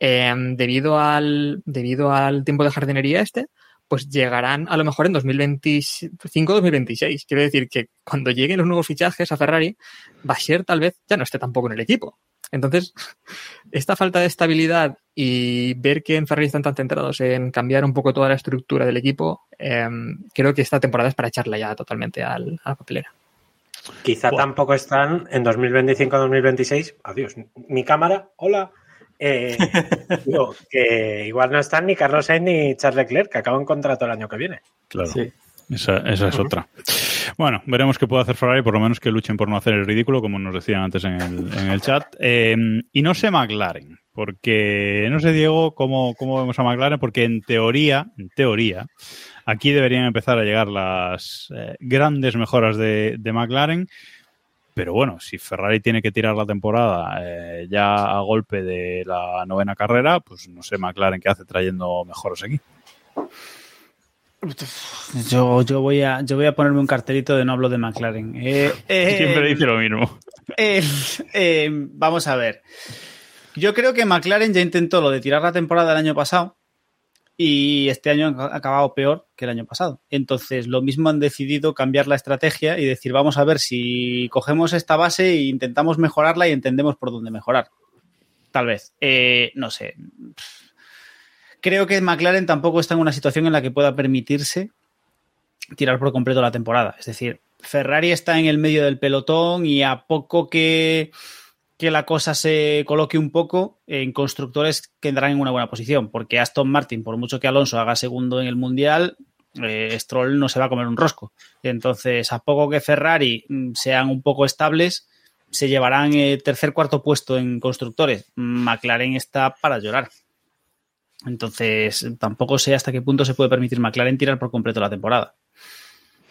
eh, debido, al, debido al tiempo de jardinería este, pues llegarán a lo mejor en 2025-2026. Quiero decir que cuando lleguen los nuevos fichajes a Ferrari, Bashir tal vez ya no esté tampoco en el equipo. Entonces, [laughs] esta falta de estabilidad y ver que en Ferrari están tan centrados en cambiar un poco toda la estructura del equipo, eh, creo que esta temporada es para echarla ya totalmente al- a la papelera. Quizá tampoco están en 2025-2026. Adiós. Mi cámara, hola. Eh, [laughs] digo, que igual no están ni Carlos Sainz ni Charles Leclerc, que acaban contrato el año que viene. Claro. Sí. Esa, esa es otra. Bueno, veremos qué puede hacer Ferrari, por lo menos que luchen por no hacer el ridículo, como nos decían antes en el, en el chat. Eh, y no sé McLaren, porque no sé, Diego, cómo, cómo vemos a McLaren, porque en teoría, en teoría, aquí deberían empezar a llegar las eh, grandes mejoras de, de McLaren. Pero bueno, si Ferrari tiene que tirar la temporada eh, ya a golpe de la novena carrera, pues no sé McLaren qué hace trayendo mejoras aquí. Yo, yo, voy a, yo voy a ponerme un cartelito de no hablo de McLaren. Eh, [laughs] eh, Siempre dice lo mismo. eh, eh, vamos a ver. Yo creo que McLaren ya intentó lo de tirar la temporada del año pasado y este año ha acabado peor que el año pasado. Entonces, lo mismo han decidido cambiar la estrategia y decir, vamos a ver si cogemos esta base e intentamos mejorarla y entendemos por dónde mejorar. Tal vez. Eh, no sé. Creo que McLaren tampoco está en una situación en la que pueda permitirse tirar por completo la temporada. Es decir, Ferrari está en el medio del pelotón y a poco que, que la cosa se coloque un poco, en constructores quedarán en una buena posición, porque Aston Martin, por mucho que Alonso haga segundo en el Mundial, eh, Stroll no se va a comer un rosco. Entonces, a poco que Ferrari mm, sean un poco estables, se llevarán eh, tercer, cuarto puesto en constructores. McLaren está para llorar. Entonces, tampoco sé hasta qué punto se puede permitir McLaren tirar por completo la temporada.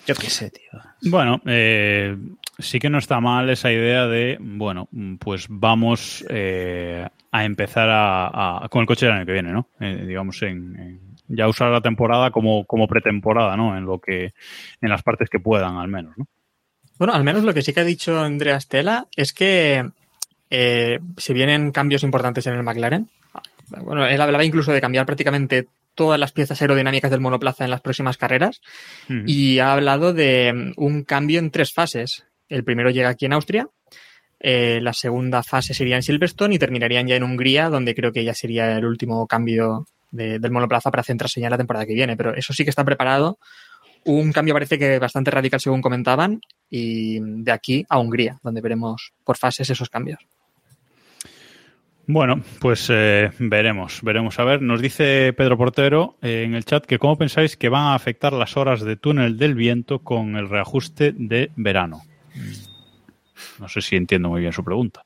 Yo qué sé, tío. Bueno, eh, sí que no está mal esa idea de, bueno, pues vamos eh, a empezar a, a- con el coche del año que viene, ¿no? Eh, digamos, en, en- ya usar la temporada como, como pretemporada, ¿no? En lo que, en las partes que puedan, al menos, ¿no? Bueno, al menos lo que sí que ha dicho Andrea Stella es que eh, se vienen cambios importantes en el McLaren. Bueno, él hablaba incluso de cambiar prácticamente todas las piezas aerodinámicas del monoplaza en las próximas carreras y ha hablado de mm, un cambio en tres fases. El primero llega aquí en Austria, eh, la segunda fase sería en Silverstone y terminarían ya en Hungría, donde creo que ya sería el último cambio de- del monoplaza para centrarse ya en la temporada que viene. Pero eso sí que está preparado. Un cambio parece que bastante radical según comentaban y de aquí a Hungría, donde veremos por fases esos cambios. Bueno, pues eh, veremos, veremos. A ver, nos dice Pedro Portero eh, en el chat que cómo pensáis que van a afectar las horas de túnel del viento con el reajuste de verano. No sé si entiendo muy bien su pregunta.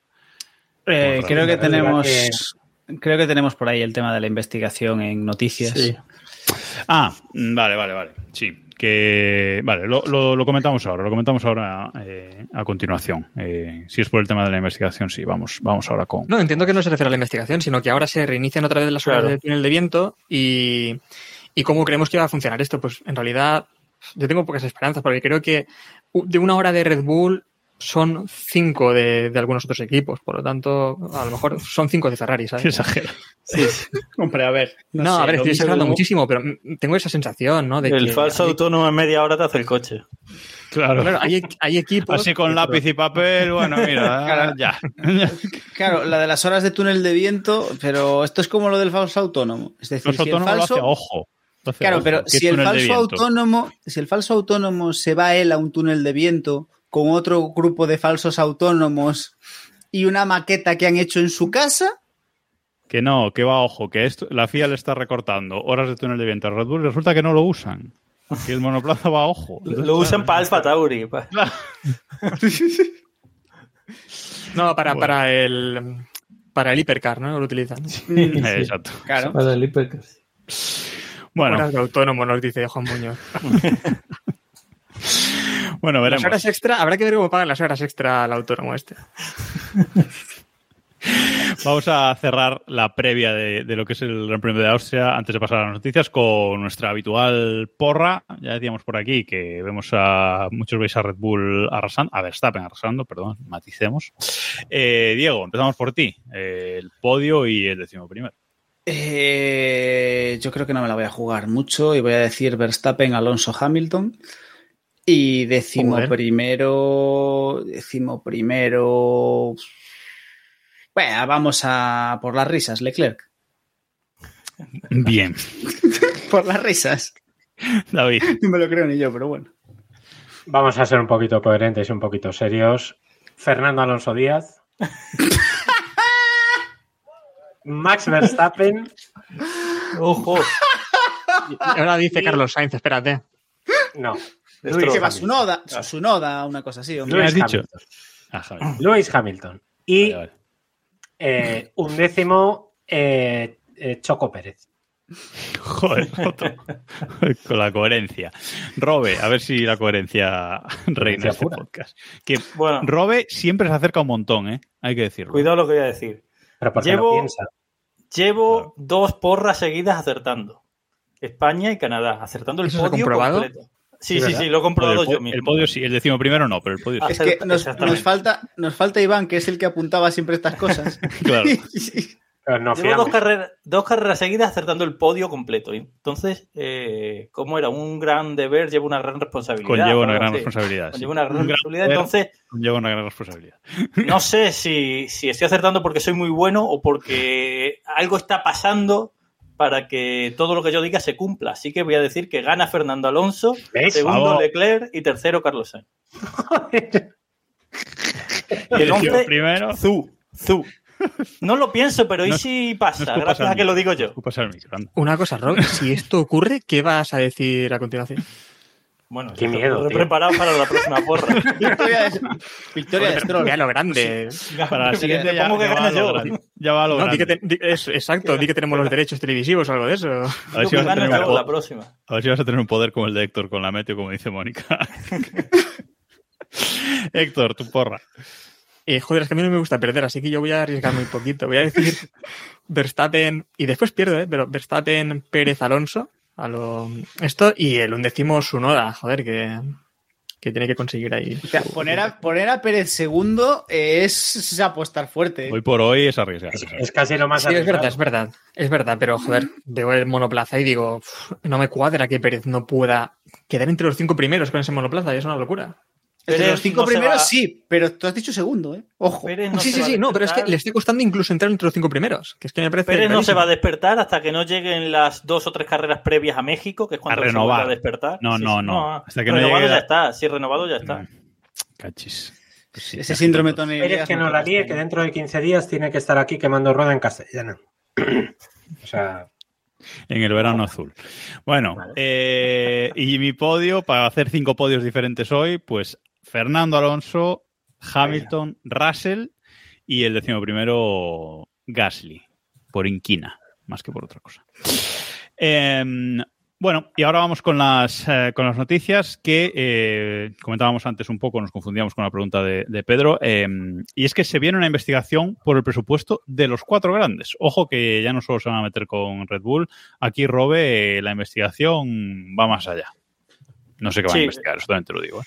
Eh, creo que tenemos. Creo que tenemos por ahí el tema de la investigación en noticias. Sí. Ah, vale, vale, vale. Sí, que. Vale, lo, lo- lo comentamos ahora, lo comentamos ahora eh, a continuación. Eh, si es por el tema de la investigación, sí, vamos, vamos ahora con. No, entiendo que no se refiere a la investigación, sino que ahora se reinician otra vez las horas Claro. del túnel de viento y, y cómo creemos que va a funcionar esto. Pues en realidad yo tengo pocas esperanzas porque creo que de una hora de Red Bull son cinco de, de algunos otros equipos. Por lo tanto, a lo mejor son cinco de Ferrari, ¿sabes? [laughs] Exagero. [laughs] Hombre, a ver. No, sé, a ver, estoy mismo- exagerando muchísimo, pero tengo esa sensación, ¿no? De El que falso hay- autónomo en media hora te hace el coche. Claro. Claro, hay, hay equipos. Así con lápiz y papel, bueno, mira, [laughs] Claro. ya. Claro, la de las horas de túnel de viento, pero esto es como lo del falso autónomo. Es decir, si el autónomos lo hace falso. ojo. Hace Claro, ojo, pero si el falso autónomo, si el falso autónomo se va él a un túnel de viento con otro grupo de falsos autónomos y una maqueta que han hecho en su casa, Que no, que va a ojo, que esto, la FIA le está recortando horas de túnel de viento a Red Bull y resulta que no lo usan. Que el monoplaza va a ojo. Lo usan para Alfa Tauri. pa- [laughs] No, para, Bueno. para el. Para el hipercar, ¿no? Lo utilizan. Exacto. claro. Para el hipercar. Bueno, Horas de autónomo, nos dice Juan Muñoz. [laughs] bueno, Las veremos. horas extra, habrá que ver cómo pagan las horas extra al autónomo este. [laughs] Vamos a cerrar la previa de, de lo que es el Gran Premio de Austria antes de pasar a las noticias con nuestra habitual porra. Ya decíamos por aquí que vemos a muchos veis a Red Bull arrasando, a Verstappen arrasando, perdón, maticemos. Eh, Diego, empezamos por ti. Eh, el podio y el décimo primero. Eh, yo creo que no me la voy a jugar mucho y voy a decir Verstappen, Alonso, Hamilton. Y décimo primero. Décimo primero. Bueno, vamos a por las risas, Leclerc. Bien, [laughs] Por las risas. David. No me lo creo ni yo, pero bueno. Vamos a ser un poquito coherentes y un poquito serios. Fernando Alonso Díaz. [laughs] Max Verstappen. Ojo. Ahora dice Carlos Sainz, espérate. No. Luis Luis ¿Qué va? Su noda, su noda, una cosa así. hombre. ¿Qué has Luis dicho? Hamilton. Ah, Hamilton. Y Vale, vale. eh, un décimo eh, eh, Choco Pérez. Joder, otro. con la coherencia. Robe, a ver si la coherencia reina en este pura. podcast. Que Bueno, Robe siempre se acerca un montón, ¿eh? Hay que decirlo. cuidado lo que voy a decir. Pero porque Llevo- no piensa. Llevo Claro. dos porras seguidas acertando. España y Canadá, acertando el ¿Eso se ha podio comprobado? completo. Sí, Sí, sí, lo he comprobado yo mismo. el podio sí, el décimo primero no, pero el podio sí. Es que nos, Exactamente. nos falta, nos falta Iván, que es el que apuntaba siempre estas cosas. [laughs] Claro. [laughs] Nos Llevo dos carreras, dos carreras seguidas acertando el podio completo. Entonces, eh, como era un gran deber, llevo una gran responsabilidad. Conlleva una ¿no? gran Sí, responsabilidad. Conlleva una gran responsabilidad. Entonces, Conlleva una gran responsabilidad. [laughs] no sé si, si estoy acertando porque soy muy bueno o porque algo está pasando para que todo lo que yo diga se cumpla. Así que voy a decir que gana Fernando Alonso, ¿Ves? segundo Vamos. Leclerc y tercero Carlos Sainz. [laughs] El décimo Entonces, primero. Zu, Zu. No lo pienso, pero ¿y No- si no pasa? escupas gracias a que lo digo yo. Una cosa, Rob, [laughs] si esto ocurre, ¿qué vas a decir a continuación? Bueno, Qué miedo, lo he tío. preparado para la próxima porra. Victoria [laughs] de, victoria de Stroll. Ve a lo grande. Para la siguiente Te ya, pongo que ya va gana a lo yo. grande. Ya va a lo No, di que grande. te- di- es- exacto, di que tenemos los derechos televisivos o algo de eso. A ver, Digo si vas a, tener un yo la po- próxima. a ver si vas a tener un poder como el de Héctor con la meteo, como dice Mónica. [laughs] Héctor, tu porra. Eh, joder, es que a mí no me gusta perder, así que yo voy a arriesgar muy poquito. Voy a decir [laughs] Verstappen, y después pierdo, ¿eh? Pero Verstappen, Pérez, Alonso, a lo esto, y el undécimo Sunoda, joder, que, que tiene que conseguir ahí. O sea, poner, a, poner a Pérez segundo es, es apostar fuerte. Hoy por hoy es arriesgar. Es, es casi lo más Sí, es arriesgado. verdad, es verdad. Es verdad, pero joder, veo el monoplaza y digo, "Uf, no me cuadra que Pérez no pueda quedar entre los cinco primeros con ese monoplaza, y es una locura. Entre los cinco no primeros va- sí, pero tú has dicho segundo, ¿eh? Ojo. Pérez no sí, sí, va sí, no, pero es que le está costando incluso entrar entre los cinco primeros, que es que me parece. Pérez no se va a despertar hasta que no lleguen las dos o tres carreras previas a México, que es cuando A se vuelve a despertar. No, no, no. Hasta que no renovado llegue ya está, sí, renovado ya está. Cachis. Pues sí, Ese síndrome. Tony Pérez que no la líe, que dentro de 15 días tiene que estar aquí quemando rueda en castellano. [coughs] o sea, En el verano azul. Bueno, Vale. eh, y mi podio, para hacer cinco podios diferentes hoy, pues Fernando Alonso, Hamilton, Russell y el decimoprimero Gasly, por inquina, más que por otra cosa. Em, bueno, y ahora vamos con las, eh, con las noticias que eh, comentábamos antes un poco, nos confundíamos con la pregunta de, de Pedro, em, y es que se viene una investigación por el presupuesto de los cuatro grandes. Ojo que ya no solo se van a meter con Red Bull, aquí Robe, eh, la investigación va más allá. No sé qué va Sí. a investigar, eso también te lo digo.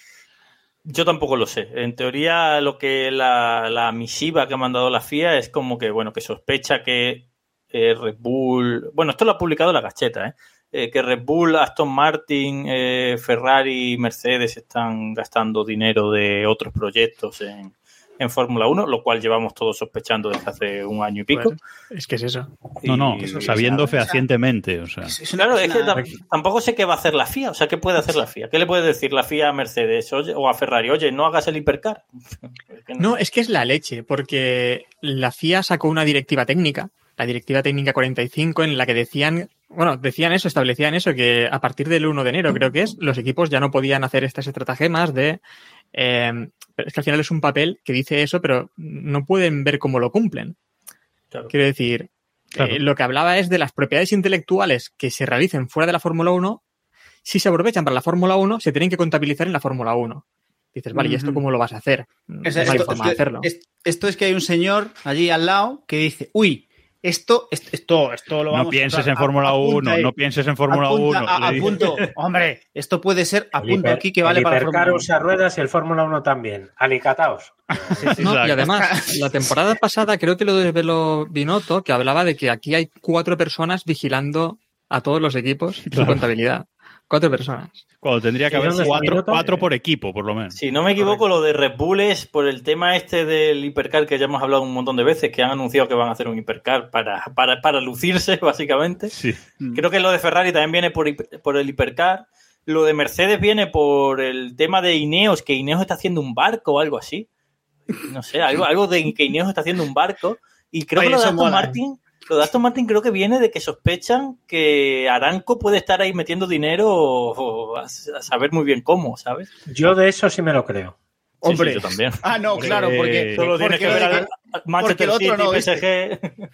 Yo tampoco lo sé. En teoría, lo que la, la misiva que ha mandado la FIA es como que, bueno, que sospecha que eh, Red Bull. Bueno, esto lo ha publicado la cacheta, ¿eh? Eh, que Red Bull, Aston Martin, eh, Ferrari y Mercedes están gastando dinero de otros proyectos en, en Fórmula 1, lo cual llevamos todos sospechando desde hace un año y pico. Bueno, es que es eso. No, no, Y- sabiendo fehacientemente. O sea. Es- es una- Claro, es que tampoco sé qué va a hacer la FIA. O sea, ¿qué puede hacer la FIA? ¿Qué le puede decir la FIA a Mercedes oye, o a Ferrari? Oye, no hagas el hipercar. Es [laughs] que No, es que es la leche, porque la FIA sacó una directiva técnica, la directiva técnica 45, en la que decían, bueno, decían eso, establecían eso, que a partir del 1 de enero, creo que es, los equipos ya no podían hacer estas estratagemas de... eh, pero es que al final es un papel que dice eso, pero no pueden ver cómo lo cumplen. Claro. Quiero decir, Claro. eh, lo que hablaba es de las propiedades intelectuales que se realicen fuera de la Fórmula 1. Si se aprovechan para la Fórmula 1, se tienen que contabilizar en la Fórmula 1. Dices, vale, ¿y esto cómo lo vas a hacer? No hay esto, forma de hacerlo. es- esto es que hay un señor allí al lado que dice, uy, esto, esto, esto, esto lo No vamos pienses en Fórmula apunta 1, ahí, no pienses en Fórmula apunta, 1. a- apunto, hombre, esto puede ser, El apunto hiper- aquí que vale para Fórmula 1. usa ruedas y el Fórmula 1 también. Alicataos. [laughs] No, y además, la temporada pasada creo que lo desveló Binotto, que hablaba de que aquí hay cuatro personas vigilando a todos los equipos su Claro. contabilidad. Cuatro personas. Cuando tendría que ¿Y haber cuatro, cuatro por equipo, por lo menos. Si no me equivoco, lo de Red Bull es por el tema este del hipercar que ya hemos hablado un montón de veces, que han anunciado que van a hacer un hipercar para, para, para lucirse, [laughs] básicamente. Sí. Creo que lo de Ferrari también viene por, hiper- por el hipercar. Lo de Mercedes viene por el tema de Ineos, que Ineos está haciendo un barco o algo así. No sé, algo, algo de que Ineos está haciendo un barco. Y creo Oye, que lo de Aston mola, ¿eh? Martin, lo de Aston Martin creo que viene de que sospechan que Aranco puede estar ahí metiendo dinero o- a, a saber muy bien cómo, ¿sabes? Yo de eso sí me lo creo. Sí, Hombre. sí, yo también. Ah, no, claro, porque Solo tienes porque que. PSG.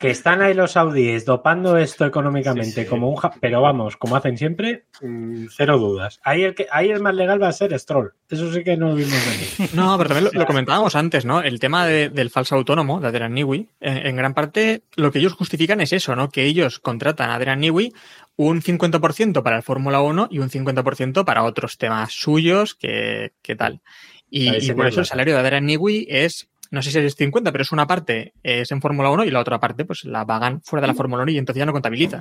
Que están ahí los saudíes dopando esto económicamente Sí, sí. como un... ja- Pero vamos, como hacen siempre, mm, cero dudas. Ahí el, que, ahí el más legal va a ser Stroll. Eso sí que no lo vimos venir. [laughs] No, pero también lo, lo comentábamos antes, ¿no? El tema de- del falso autónomo de Adrian Newey, en, en gran parte lo que ellos justifican es eso, ¿no? Que ellos contratan a Adrian Newey un 50% para el Fórmula 1 y un 50% para otros temas suyos, que, que tal. Y, por eso el salario de Adrian Newey es, no sé si es 50, pero es una parte es en Fórmula 1 y la otra parte pues la pagan fuera de la Fórmula 1 y entonces ya no contabiliza.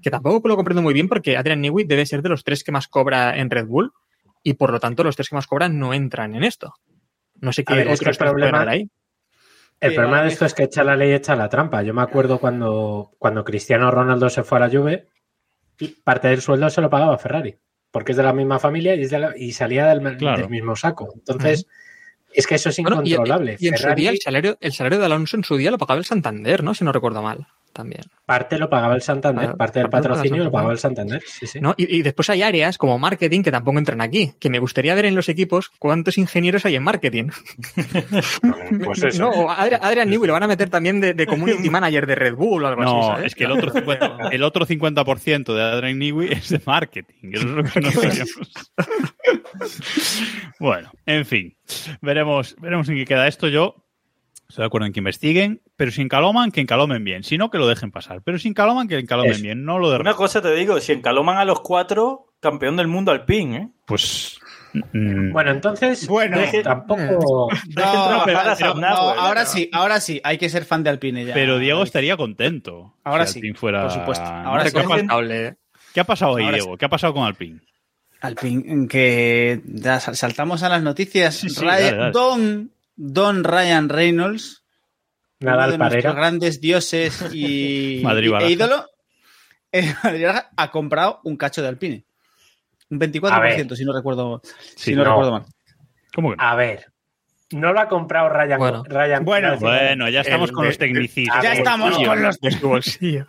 Que tampoco lo comprendo muy bien porque Adrian Newey debe ser de los tres que más cobra en Red Bull y por lo tanto los tres que más cobran no entran en esto. No sé qué ver, es que otros el problema- ahí. El problema de esto es que echa la ley, echa la trampa. Yo me acuerdo cuando, cuando Cristiano Ronaldo se fue a la Juve, y parte del sueldo se lo pagaba Ferrari, porque es de la misma familia y, es de la- y salía del, Claro. del mismo saco. Entonces, es que eso es Bueno, y- incontrolable. y, en su día el salario, el salario de Alonso en su día lo pagaba el Santander, ¿no? Si no recuerdo mal, también. parte lo pagaba el Santander, Claro, parte del patrocinio lo pagaba el Santander. Sí, sí. ¿no? Y, y después hay áreas como marketing que tampoco entran aquí. Que me gustaría ver en los equipos cuántos ingenieros hay en marketing. [laughs] Pues eso. No, o Adrian, Adrian Newey lo van a meter también de, de community [laughs] manager de Red Bull o algo así. No, ¿sabes? es que el otro 50%, el otro 50 de Adrian Newey es de marketing. Eso es lo que no [laughs] sabíamos. [laughs] bueno, en fin. Veremos, veremos en qué queda esto. Yo estoy de acuerdo en que investiguen, pero sin Caloman, que encalomen bien. Si no, que lo dejen pasar. Pero sin Caloman, que encalomen Eso. bien. No lo de Una cosa te digo, si encaloman a los cuatro, campeón del mundo alpín, ¿eh? Pues. mm, Bueno, entonces, Bueno. deje- tampoco. [laughs] No, ¿eh? ahora sí, ahora sí, hay que ser fan de Alpine ya. pero Diego estaría contento. Ahora si sí, Alpine fuera... por supuesto. No Ahora sé sí. ¿qué, pa- Responsable. qué ha pasado ahí, Ahora Diego? ¿Qué ha pasado con Alpine? Alpine, que saltamos a las noticias. Sí, sí, Ryan- dale, dale. Don, Don Ryan Reynolds, uno Nadal de nuestros Parera. grandes dioses y, [laughs] Madrid y- e ídolo, [laughs] eh, ha comprado un cacho de Alpine. Un 24%, A ver. si no recuerdo, Sí, si no, no. recuerdo mal. ¿Cómo que no? A ver, no lo ha comprado Ryan. Bueno. Ryan Bueno, Bueno, ya estamos El con los tecnicismos. Ya estamos con los... [laughs] De su bolsillo.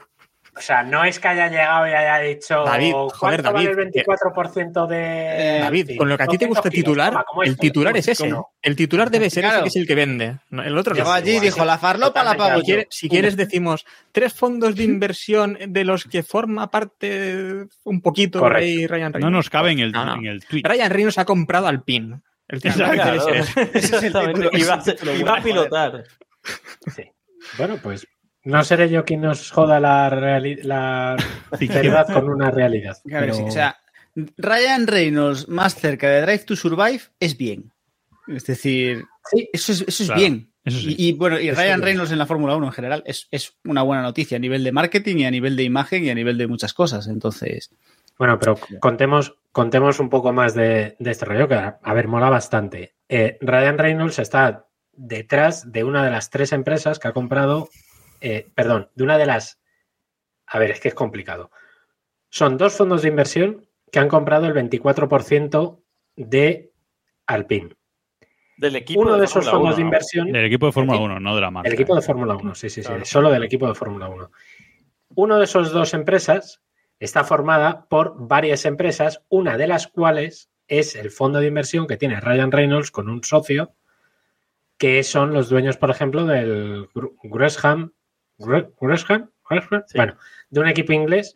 Sea, no es que haya llegado y haya dicho David, ¿cuánto joder, vale David, el 24% de David, con lo que a ti te gusta 200 kilos? titular, Toma, ¿cómo el titular es ¿Cómo ese. El titular debe ser ese que es el que vende. No, El otro no. Llegó allí y dijo, la farlopa la pago Si yo. quieres, si quieres decimos tres fondos de inversión de los que forma parte un poquito Ryan No Reynolds. nos cabe en el, No, no. en el tweet. Ryan Reynolds ha comprado al PIN. El titular debe Claro, ser ese. título- Y va, a ese ser- título y va a bueno, pilotar. Bueno, pues no seré yo quien nos joda la, reali- la [laughs] verdad con una realidad. Claro pero- sí. O sea, Ryan Reynolds más cerca de Drive to Survive es bien. Es decir, Sí. eso es, eso es Claro, bien. eso sí. Y, y, bueno, y Ryan. Reynolds en la Fórmula 1 en general es, es una buena noticia a nivel de marketing y a nivel de imagen y a nivel de muchas cosas. Entonces, Bueno, pero contemos, contemos un poco más de, de este rollo, que a a ver, mola bastante. Eh, Ryan Reynolds está detrás de una de las tres empresas que ha comprado, eh, perdón, de una de las... A ver, es que es complicado. Son dos fondos de inversión que han comprado el 24% de Alpine. Del equipo Uno de esos Fórmula fondos 1, de inversión... Del equipo de Fórmula El- 1, no de la marca. El equipo de Fórmula 1, sí, sí, sí, Claro. solo del equipo de Fórmula 1. Uno de esos dos empresas está formada por varias empresas, una de las cuales es el fondo de inversión que tiene Ryan Reynolds con un socio, que son los dueños, por ejemplo, del Gr- Gresham, Sí. bueno, de un equipo inglés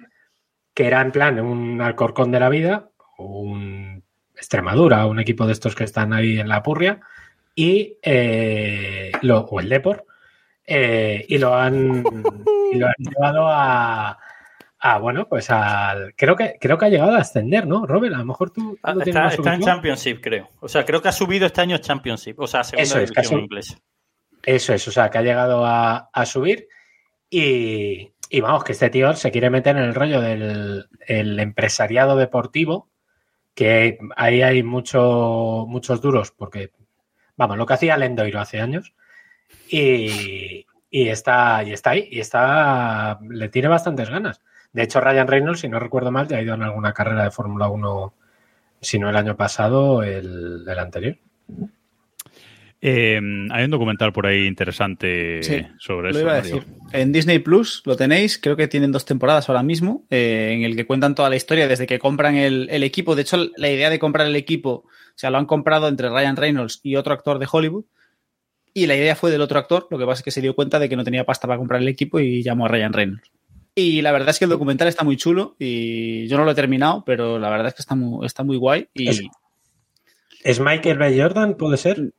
que era en plan un Alcorcón de la vida, un Extremadura, un equipo de estos que están ahí en la purria, y eh, lo, o el Depor, eh, y lo han [laughs] y lo han llevado a, bueno, pues al creo que creo que ha llegado a ascender, ¿no? Robert, a lo mejor tú, tú Ah, Está, está en. Championship, creo. O sea, creo que ha subido este año Championship. O sea, segunda Eso es, división inglesa. Eso es, o sea, que ha llegado a, a subir y, y vamos, que este tío se quiere meter en el rollo del el empresariado deportivo, que ahí hay mucho, muchos duros, porque, vamos, lo que hacía Lendoiro hace años, y, y está, y está ahí, y está, le tiene bastantes ganas. De hecho, Ryan Reynolds, si no recuerdo mal, ya ha ido en alguna carrera de Fórmula 1, si no el año pasado, el, el anterior. Eh, hay un documental por ahí interesante Sí, sobre lo eso. iba a decir. En Disney Plus lo tenéis, creo que tienen dos temporadas ahora mismo, eh, en el que cuentan toda la historia desde que compran el, el equipo. De hecho, la idea de comprar el equipo, o sea, lo han comprado entre Ryan Reynolds y otro actor de Hollywood. Y la idea fue del otro actor, lo que pasa es que se dio cuenta de que no tenía pasta para comprar el equipo y llamó a Ryan Reynolds. Y la verdad es que el documental está muy chulo y yo no lo he terminado, pero la verdad es que está muy, está muy guay. Y Es- ¿Es Michael B. Jordan, puede ser?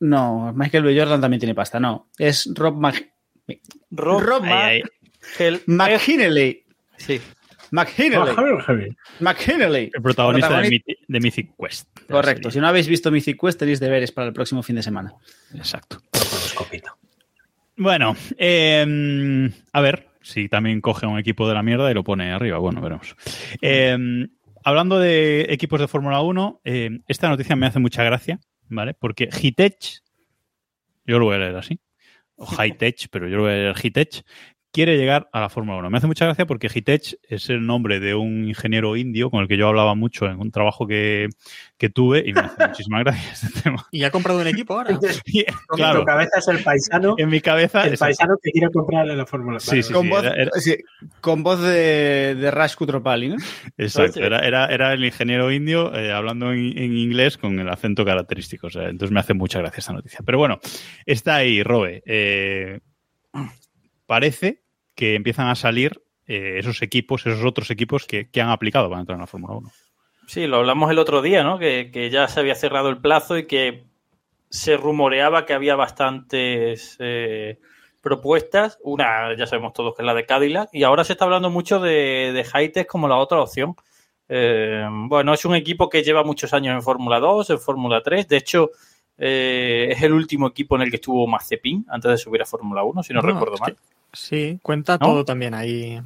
No, Michael B. Jordan también tiene pasta, no. Es Rob, Mag Rob, Rob Ay, McHinley. Sí. McHinley. McHinley. El protagonista de, Protagonista- Mythi- de Mythic Quest. de Correcto. Si no habéis visto Mythic Quest, tenéis deberes para el próximo fin de semana. Exacto. Bueno, eh, a ver si también coge un equipo de la mierda y lo pone arriba. Bueno, veremos. Eh, hablando de equipos de Fórmula 1, eh, esta noticia me hace mucha gracia, ¿vale? Porque Hitech, yo lo voy a leer así, o Hightech, pero yo lo voy a leer Hitech, quiere llegar a la Fórmula 1. Me hace mucha gracia porque Hitech es el nombre de un ingeniero indio con el que yo hablaba mucho en un trabajo que, que tuve y me hace [laughs] muchísima gracia este tema. Y ha comprado un equipo ahora. [laughs] Y, En claro, tu cabeza es el paisano, en mi cabeza... el paisano que quiere comprarle la Fórmula Sí, sí, con, sí, voz, era- era- sí, con voz de, de Rash Kutropali, ¿no? Exacto, era, era, era el ingeniero indio eh, hablando en, en inglés con el acento característico. o sea, entonces me hace mucha gracia esta noticia. Pero bueno, está ahí, Robe. Eh, parece que empiezan a salir eh, esos equipos, esos otros equipos que, han aplicado para entrar en la Fórmula 1. Sí, lo hablamos el otro día, ¿no? Que, que ya se había cerrado el plazo y que se rumoreaba que había bastantes eh, propuestas. Una, ya sabemos todos que es la de Cadillac. Y ahora se está hablando mucho de, de Hightech como la otra opción. Eh, bueno, es un equipo que lleva muchos años en Fórmula 2, en Fórmula 3. De hecho, eh, es el último equipo en el que estuvo Mazepin antes de subir a Fórmula 1, si no, No, recuerdo mal. Sí, cuenta ¿No? todo también ahí.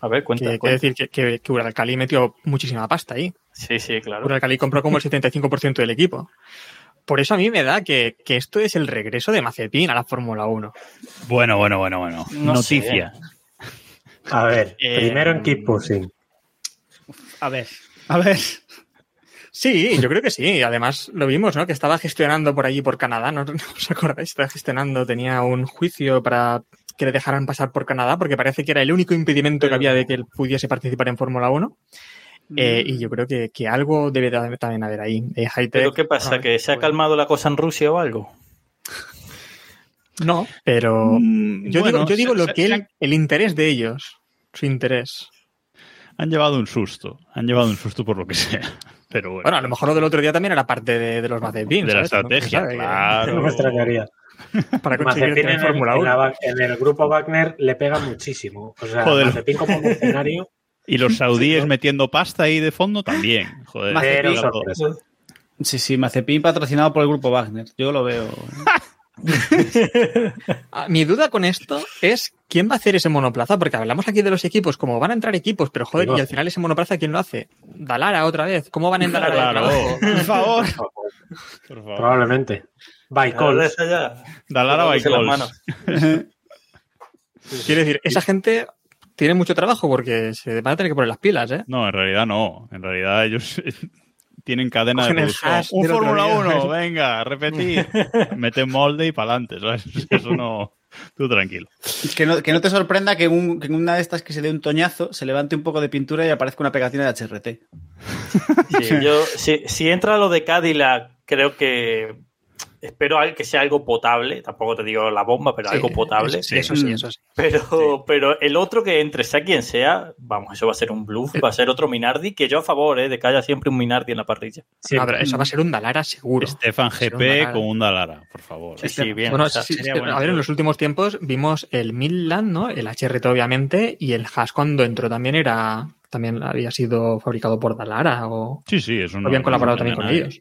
A ver, cuenta. Que, cuenta. decir que, que, que Uralcali metió muchísima pasta ahí. Sí, sí, claro. Uralcali compró como el [laughs] 75% del equipo. Por eso a mí me da que, que esto es el regreso de Mazepin a la Fórmula 1. Bueno, bueno, bueno, bueno. No Noticia. A ver, Eh, primero en Keep Pushing. A ver. A ver. Sí, yo creo que sí. Además, lo vimos, ¿no? Que estaba gestionando por allí, por Canadá, ¿no, [laughs] ¿No os acordáis? Estaba gestionando, tenía un juicio para que le dejaran pasar por Canadá, porque parece que era el único impedimento que había de que él pudiese participar en Fórmula 1. Eh, y yo creo que, que algo debe de- también haber ahí. Eh, ¿Pero qué pasa? ¿Que se ha calmado la cosa en Rusia o algo? No, pero Mm, yo bueno, digo, yo digo se- lo se- que se él, han- el interés de ellos, su interés. Han llevado un susto. Han llevado un susto por lo que sea. Pero bueno. Bueno, a lo mejor lo del otro día también era parte de, de los Mazepin. de la ¿sabes? No estrategia, sabe, claro. No me extrañaría. Para conseguir en el, Fórmula en 1. la Wa- en el grupo Wagner le pega muchísimo. O sea, Joder. Mazepin como funcionario, [laughs] Y los saudíes Sí, ¿no? metiendo pasta ahí de fondo también. Joder. Mazepin. sorpresa. Sí, sí, Mazepin patrocinado por el grupo Wagner. Yo lo veo. [laughs] Ah, Mi duda con esto es quién va a hacer ese monoplaza, porque hablamos aquí de los equipos, como van a entrar equipos, pero joder, y al final ese monoplaza, ¿quién lo hace? Dalara otra vez. ¿Cómo van a entrar Claro. [laughs] Por favor. Por favor. Probablemente. Ya. Dalara manos. Quiero decir, esa gente tiene mucho trabajo porque se van a tener que poner las pilas, ¿eh? No, en realidad no. En realidad ellos tienen cadena Cogen de producción. Un Fórmula día. 1, [laughs] venga, repetir. [laughs] Meten molde y para adelante, ¿sabes? [laughs] Eso no. Tú tranquilo. Que no, que no te sorprenda que, un- que en una de estas que se dé un toñazo, se levante un poco de pintura y aparezca una pegatina de HRT. Sí, yo, si, si entra lo de Cadillac, creo que espero al- que sea algo potable. Tampoco te digo la bomba, pero Sí, algo potable. Eso, sí, eso sí, eso sí. Pero, pero el otro que entre, sea quien sea, vamos, eso va a ser un bluff, va a ser otro Minardi, que yo a favor, ¿eh? de que haya siempre un Minardi en la parrilla. Sí. Eso va a ser un Dalara seguro. Stefan Será un GP con un Dalara, por favor. Sí, sí, bien. Bueno, o sea, sí, sería sí, bueno. a ver, en los últimos tiempos vimos el Midland, ¿no? El HRT, obviamente, y el Haas cuando entró también era. También había sido fabricado por Dalara o Sí, sí, eso no. habían colaborado también con ellos.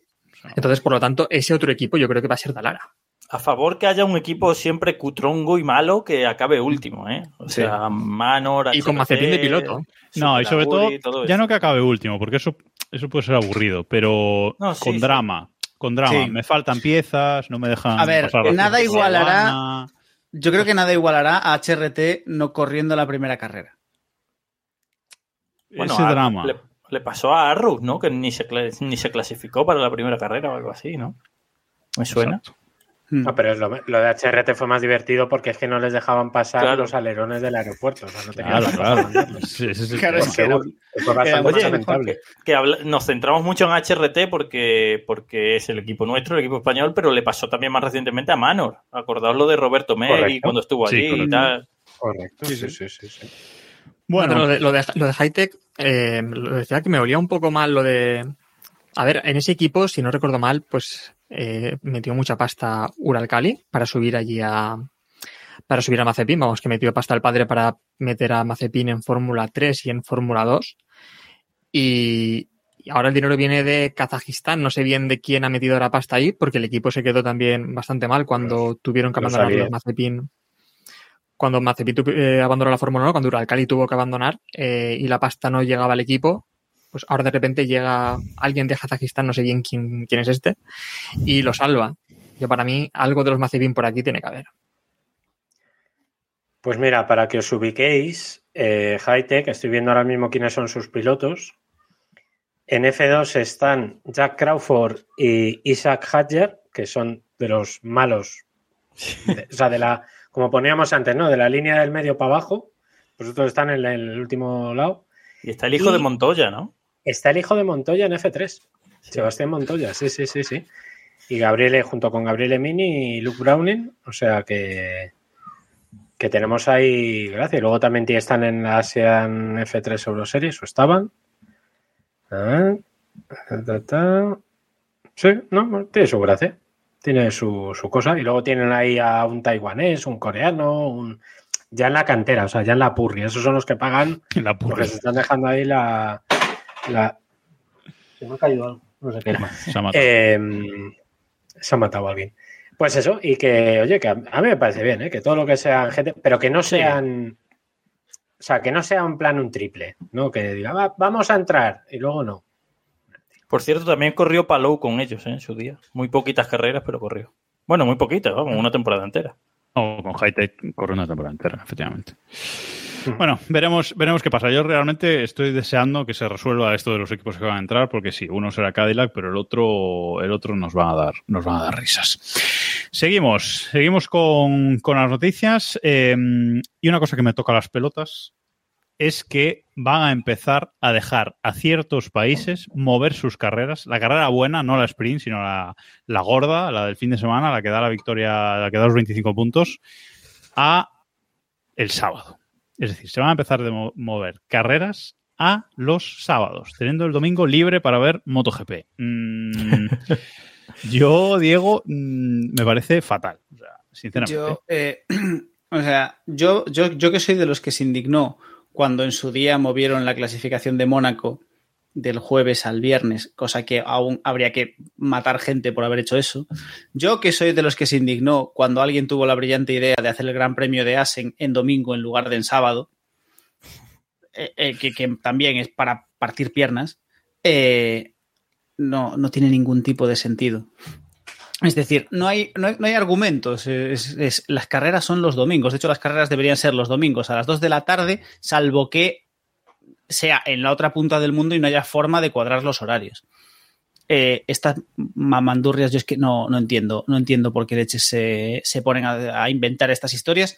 Entonces, por lo tanto, ese otro equipo yo creo que va a ser Dalara. a favor que haya un equipo siempre cutrongo y malo que acabe último, ¿eh? O Sí. sea, Manor, Y con Mazepin de piloto. No, y sobre todo, ya no que acabe último, porque eso, eso puede ser aburrido, pero No, sí, con sí. drama. Con drama. Sí. Me faltan piezas, no me dejan. A ver, pasar nada igualará-. Yo creo que nada igualará a HRT no corriendo la primera carrera. Bueno, Ese a- drama. Le, le pasó a Arrow, ¿no? Que ni se, ni se clasificó para la primera carrera o algo así, ¿no? Me suena. Exacto. No, pero es lo, lo de HRT fue más divertido porque es que no les dejaban pasar Claro. los alerones del aeropuerto. O sea, no tenían Claro, claro. Sí, es que era- Fue bastante lamentable. Nos centramos mucho en HRT porque, porque es el equipo nuestro, el equipo español, pero le pasó también más recientemente a Manor. Acordaos lo de Roberto Correcto. cuando estuvo Sí, allí y correcto. tal. Correcto. Sí, sí, sí. Bueno, lo de, lo de, lo de Hightech, eh, lo decía que me olía un poco mal lo de. A ver, en ese equipo, si no recuerdo mal, pues eh, metió mucha pasta Uralcali para subir allí a. Para subir a Mazepin, vamos, que metió pasta el padre para meter a Mazepin en Fórmula 3 y en Fórmula 2. Y, y ahora el dinero viene de Kazajistán, no sé bien de quién ha metido la pasta ahí, porque el equipo se quedó también bastante mal cuando tuvieron que abandonar los Mazepin cuando Mazepin tu- eh, abandonó la Fórmula 1, cuando Uralcali tuvo que abandonar eh, y la pasta no llegaba al equipo, pues ahora de repente llega alguien de Kazajistán, no sé bien quién, quién es este, y lo salva. Yo para mí algo de los Mazepin por aquí tiene que haber. Pues mira, para que os ubiquéis, eh, Hightech, estoy viendo ahora mismo quiénes son sus pilotos. En F2 están Jack Crawford y Isaac Hadger, que son de los malos, [laughs] de- o sea, de la, como poníamos antes, ¿no? De la línea del medio para abajo, pues otros están en el último lado. Y está el hijo Y- de Montoya, ¿no? Está el hijo de Montoya en F3, Sebastián Montoya, sí, sí, sí, sí. Y Gabriele, junto con Gabriele Mini y Luke Browning, o sea que, que tenemos ahí, gracias. Luego también están en la ASEAN F3 Euroseries, o estaban. Ah, ta, ta, ta. Sí, no, tiene su gracia, tiene su, su cosa. Y luego tienen ahí a un taiwanés, un coreano, un... ya en la cantera, o sea, ya en la purri. Esos son los que pagan [laughs] la porque se están dejando ahí la. la... Se me ha caído algo. No sé qué. Se ha matado. Eh, se ha matado alguien. Pues eso, y que, oye, que a, a mí me parece bien, ¿eh? que todo lo que sean gente, pero que no sean. O sea, que no sea en plan un triple, ¿no? Que diga, "Va, vamos a entrar y luego no. Por cierto, también corrió Palou con ellos ¿eh? en su día. Muy poquitas carreras, pero corrió. Bueno, muy poquitas, vamos, una temporada entera. No, con Hightech corre una temporada entera, efectivamente. Bueno, veremos, veremos qué pasa. Yo realmente estoy deseando que se resuelva esto de los equipos que van a entrar, porque sí, uno será Cadillac, pero el otro, el otro nos va a dar, nos van a dar risas. Seguimos, seguimos con, con las noticias. eh, y una cosa que me toca las pelotas es que van a empezar a dejar a ciertos países mover sus carreras. La carrera buena, no la sprint, sino la, la gorda, la del fin de semana, la que da la victoria, la que da los 25 puntos, a el sábado. Es decir, se van a empezar a mo- mover carreras a los sábados, teniendo el domingo libre para ver MotoGP. Mm, yo, Diego, mm, me parece fatal, o sea, sinceramente. Eh, [clears throat] o sea, yo, yo, yo que soy de los que se indignó cuando en su día movieron la clasificación de Mónaco del jueves al viernes, cosa que aún habría que matar gente por haber hecho eso. Yo que soy de los que se indignó cuando alguien tuvo la brillante idea de hacer el Gran Premio de Asen en domingo en lugar de en sábado, eh, eh, que, también es para partir piernas, eh, no, no tiene ningún tipo de sentido. Es decir, no hay, no hay, no hay argumentos. Es- las carreras son los domingos. De hecho, las carreras deberían ser los domingos a las 2 de la tarde, salvo que sea en la otra punta del mundo y no haya forma de cuadrar los horarios. Eh, estas mamandurrias, yo es que no, no entiendo, no entiendo por qué leches se, se ponen a, a inventar estas historias.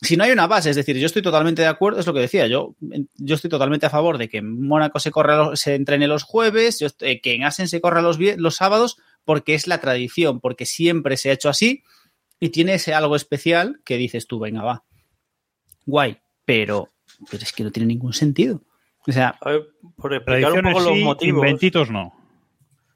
Si no hay una base, es decir, yo estoy totalmente de acuerdo, es lo que decía, yo, yo estoy totalmente a favor de que en Mónaco se, corra, se entrene los jueves, yo estoy- que en Asen se corra los, los sábados, porque es la tradición, porque siempre se ha hecho así y tiene ese algo especial que dices tú, venga, va. Guay, pero, pero es que no tiene ningún sentido. O sea, ver, por explicar un poco los motivos. inventitos no.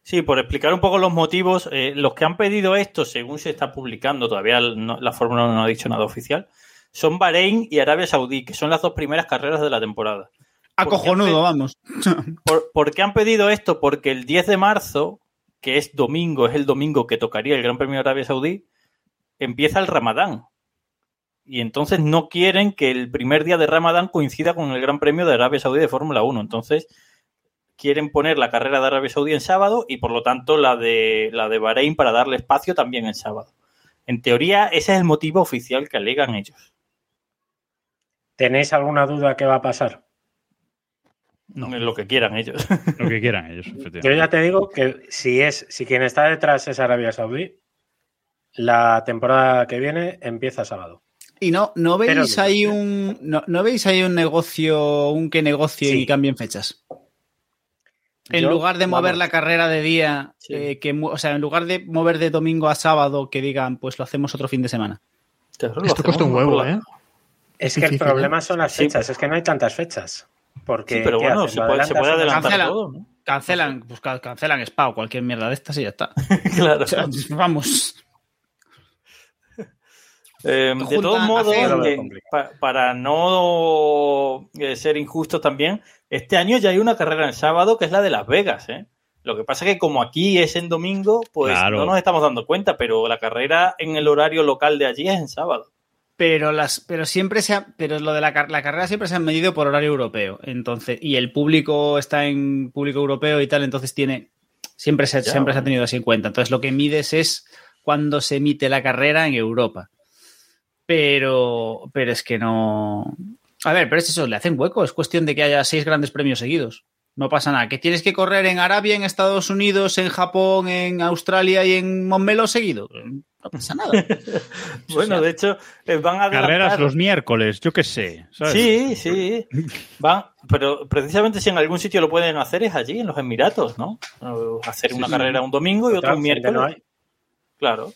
Sí, por explicar un poco los motivos, eh, los que han pedido esto, según se está publicando, todavía no- la Fórmula 1 no ha dicho nada oficial, son Bahrein y Arabia Saudí, que son las dos primeras carreras de la temporada. acojonudo, vamos. [laughs] ¿Por, por qué han pedido esto? Porque el 10 de marzo, que es domingo, es el domingo que tocaría el Gran Premio de Arabia Saudí, empieza el Ramadán. Y entonces no quieren que el primer día de Ramadán coincida con el Gran Premio de Arabia Saudí de Fórmula 1. Entonces quieren poner la carrera de Arabia Saudí en sábado y por lo tanto la de, la de Bahrein para darle espacio también en sábado. En teoría, ese es el motivo oficial que alegan ellos. ¿Tenéis alguna duda que va a pasar? Lo que quieran ellos. [laughs] Lo que quieran ellos, Yo efectivamente. ya te digo que si es, si quien está detrás es Arabia Saudí, la temporada que viene empieza sábado. Y no, no veis ahí un. No, no veis ahí un negocio, un que negocio Sí. y cambien fechas. En Yo, lugar de mover vamos, la carrera de día, Sí. eh, que, o sea, en lugar de mover de domingo a sábado, que digan, pues lo hacemos otro fin de semana. Esto cuesta un huevo, ¿eh? Es que el problema son las Sí, fechas, es que no hay tantas fechas. Porque, Sí, pero ¿qué bueno, hacen? se ¿Lo puede, se puede adelantar Cancela. todo, ¿no? Cancelan, pues ca- cancelan Spa o cualquier mierda de estas y ya está. [laughs] claro. O sea, vamos. Eh, de todos a modos, eh, pa- para no eh, ser injustos también, este año ya hay una carrera en sábado que es la de Las Vegas. ¿eh? Lo que pasa es que como aquí es en domingo, pues Claro. no nos estamos dando cuenta, pero la carrera en el horario local de allí es en sábado. Pero las, pero siempre se ha, pero lo de la, la carrera siempre se ha medido por horario europeo. Entonces, y el público está en público europeo y tal, entonces tiene. Siempre se, Ya, siempre se ha tenido así en cuenta. Entonces lo que mides es cuando se emite la carrera en Europa. Pero, pero es que no. A ver, pero es eso, le hacen hueco. Es cuestión de que haya seis grandes premios seguidos. No pasa nada. Que tienes que correr en Arabia, en Estados Unidos, en Japón, en Australia y en Montmeló seguido. No pasa nada. [laughs] Bueno, de hecho, eh, van a. Carreras los miércoles, yo qué sé. ¿sabes? Sí, sí. Van, pero precisamente si en algún sitio lo pueden hacer es allí, en los Emiratos, ¿no? Hacer una sí. carrera un domingo y otra un miércoles. no hay. Claro.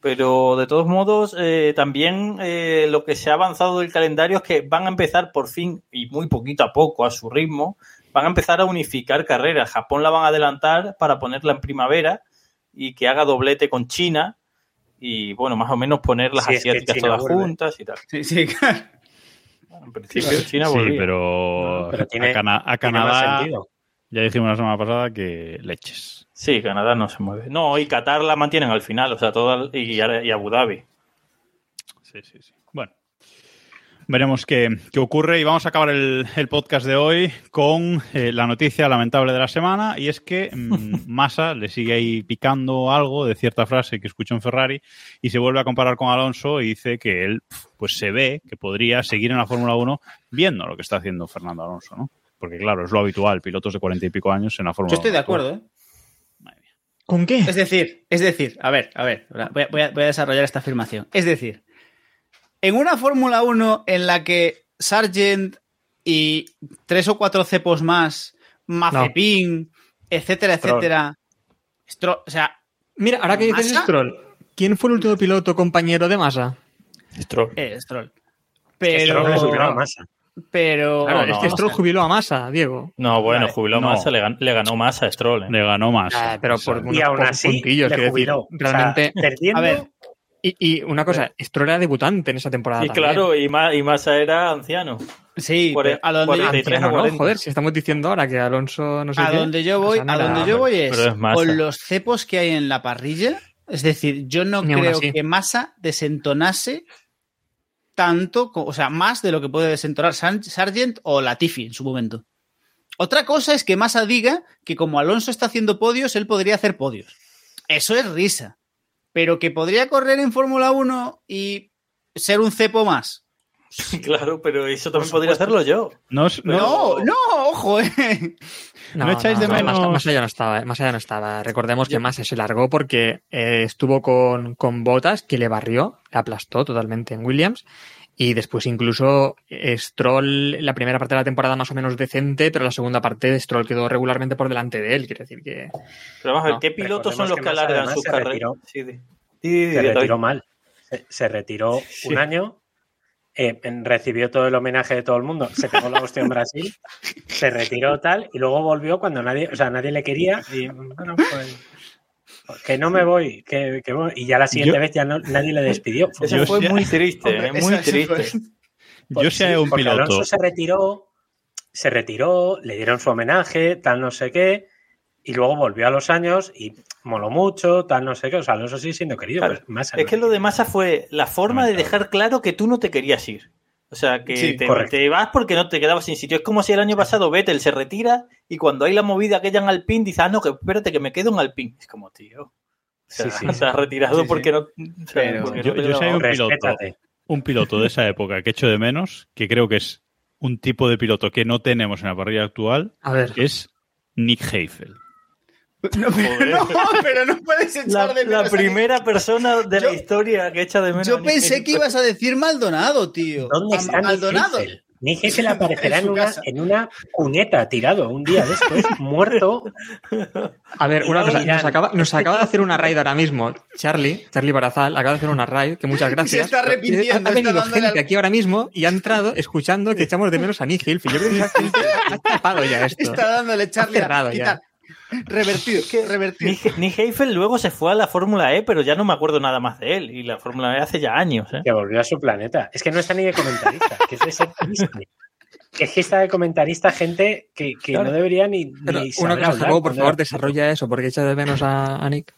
Pero de todos modos, eh, también eh, lo que se ha avanzado del calendario es que van a empezar por fin, y muy poquito a poco, a su ritmo, van a empezar a unificar carreras. Japón la van a adelantar para ponerla en primavera y que haga doblete con China y, bueno, más o menos poner las Sí, es que asiáticas China todas vuelve. juntas y tal. Sí, sí, [laughs] claro. En principio, China Sí, pero, Pero tiene- a, Cana- a Canadá sentido. ya dijimos la semana pasada que leches. Sí, Canadá no se mueve. No, y Qatar la mantienen al final, o sea, toda, y, y Abu Dhabi. Sí, sí, sí. Veremos qué, qué ocurre y vamos a acabar el, el podcast de hoy con eh, la noticia lamentable de la semana y es que mm, [laughs] Massa le sigue ahí picando algo de cierta frase que escuchó en Ferrari y se vuelve a comparar con Alonso y dice que él pues se ve que podría seguir en la Fórmula 1 viendo lo que está haciendo Fernando Alonso, ¿no? Porque claro, es lo habitual, pilotos de cuarenta y pico años en la Fórmula Yo estoy 1. de acuerdo, ¿eh? ¿Con qué? Es decir, es decir, a ver, a ver, voy a, voy a- voy a desarrollar esta afirmación. Es decir, en una Fórmula 1 en la que Sargent y tres o cuatro cepos más, Mazepin, etcétera, Stroll. etcétera, Stro- o sea, Mira, ahora que dices ¿Massa? Stroll, ¿quién fue el último piloto compañero de Massa? Stroll. eh, Stroll. Pero Pero, le subieron a masa. pero, Claro, no, es que o Stroll sea- jubiló a Massa, Diego. No, bueno, Vale, jubiló no. Massa, le, gan- le ganó Massa a Stroll. ¿eh? Le ganó más. Ah, pero por O sea, unos Y aún así, puntillos, le decir, jubiló. O sea, realmente. perdiendo, A ver, Y, y una cosa, Stroll era debutante en esa temporada. Y también. claro, y, Ma- y Massa era anciano. sí, a donde, por- yo, de- Anciano, ¿no? 40. Joder, si estamos diciendo ahora que Alonso no sé a qué, donde yo voy, a donde yo voy es, con los cepos que hay en la parrilla. Es decir, yo no Ni creo que Massa desentonase tanto, o sea, más de lo que puede desentonar Sargent o Latifi en su momento. Otra cosa es que Massa diga que como Alonso está haciendo podios, él podría hacer podios. Eso es risa. Pero que podría correr en Fórmula 1 y ser un cepo más. Claro, pero eso también podría hacerlo yo. no, no- ojo, eh. ¿No echáis de menos- Massa ya no estaba, eh, Massa ya no estaba. Recordemos que Massa se largó porque eh, estuvo con, con Botas, que le barrió, le aplastó totalmente en Williams. Y después incluso eh, Stroll, la primera parte de la temporada más o menos decente, pero la segunda parte Stroll quedó regularmente por delante de él. Quiere decir que Pero vamos a ver, No, ¿qué pilotos son los que alargan sus se carreras? retiró. Sí, di- se retiró mal. Se, se retiró [laughs] un año, eh, recibió todo el homenaje de todo el mundo, se pegó la hostia en Brasil, [laughs] se retiró tal y luego volvió cuando nadie, o sea, nadie le quería y bueno, pues, que no me voy, que, que voy. y ya la siguiente Yo- vez ya no, nadie le despidió. [laughs] Fue Eso fue muy triste, Hombre, eh, muy triste. fue- yo Sí, sé un porque piloto. Alonso se retiró, se retiró, le dieron su homenaje, tal no sé qué, y luego volvió a los años y moló mucho, tal no sé qué. O sea, Alonso sigue siendo querido. Claro, pues, Massa Es no. que lo de Massa fue la forma de dejar claro que tú no te querías ir. O sea, que Sí, te, te vas porque no te quedabas sin sitio. Es como si el año pasado Vettel se retira y cuando hay la movida aquella en Alpine dice, ah, no, que espérate, que me quedo en Alpine. Es como, tío. O sea, Sí, sí. [laughs] se ha retirado Sí, sí. porque no. Pero- porque Yo- sé un piloto. Un piloto de esa época que echo de menos, que creo que es un tipo de piloto que no tenemos en la parrilla actual, A ver. es Nick Heifel. No, pero no, pero no puedes echar La, de la menos a primera persona de la historia que echa de menos. Yo pensé que ibas a decir Maldonado, tío. ¿Dónde está Nick Maldonado. Heidfeld? Nick Heidfeld aparecerá En una, en una cuneta tirado un día después, muerto. [laughs] A ver, una cosa, nos acaba, nos acaba de hacer una raid ahora mismo. Charlie, Charlie Barazal, acaba de hacer una raid, que muchas [laughs] gracias. Se está repitiendo, Ha, está venido gente al- aquí ahora mismo y ha entrado escuchando que echamos de menos a Nick Hilfe. Yo creo que esa gente [laughs] ha tapado ya esto. Está dándole Charlie. Ha cerrado a- ya. Revertido, revertido. Nick, Heidfeld luego se fue a la Fórmula E, pero ya no me acuerdo nada más de él. Y la Fórmula E hace ya años. ¿eh? Que volvió a su planeta. Es que no está ni de comentarista, que es de ser triste. Que es que está de comentarista gente que, que Claro. no debería ni, Pero ni una saber cosa, por favor, desarrolla eso, porque echa de menos a, a Nick.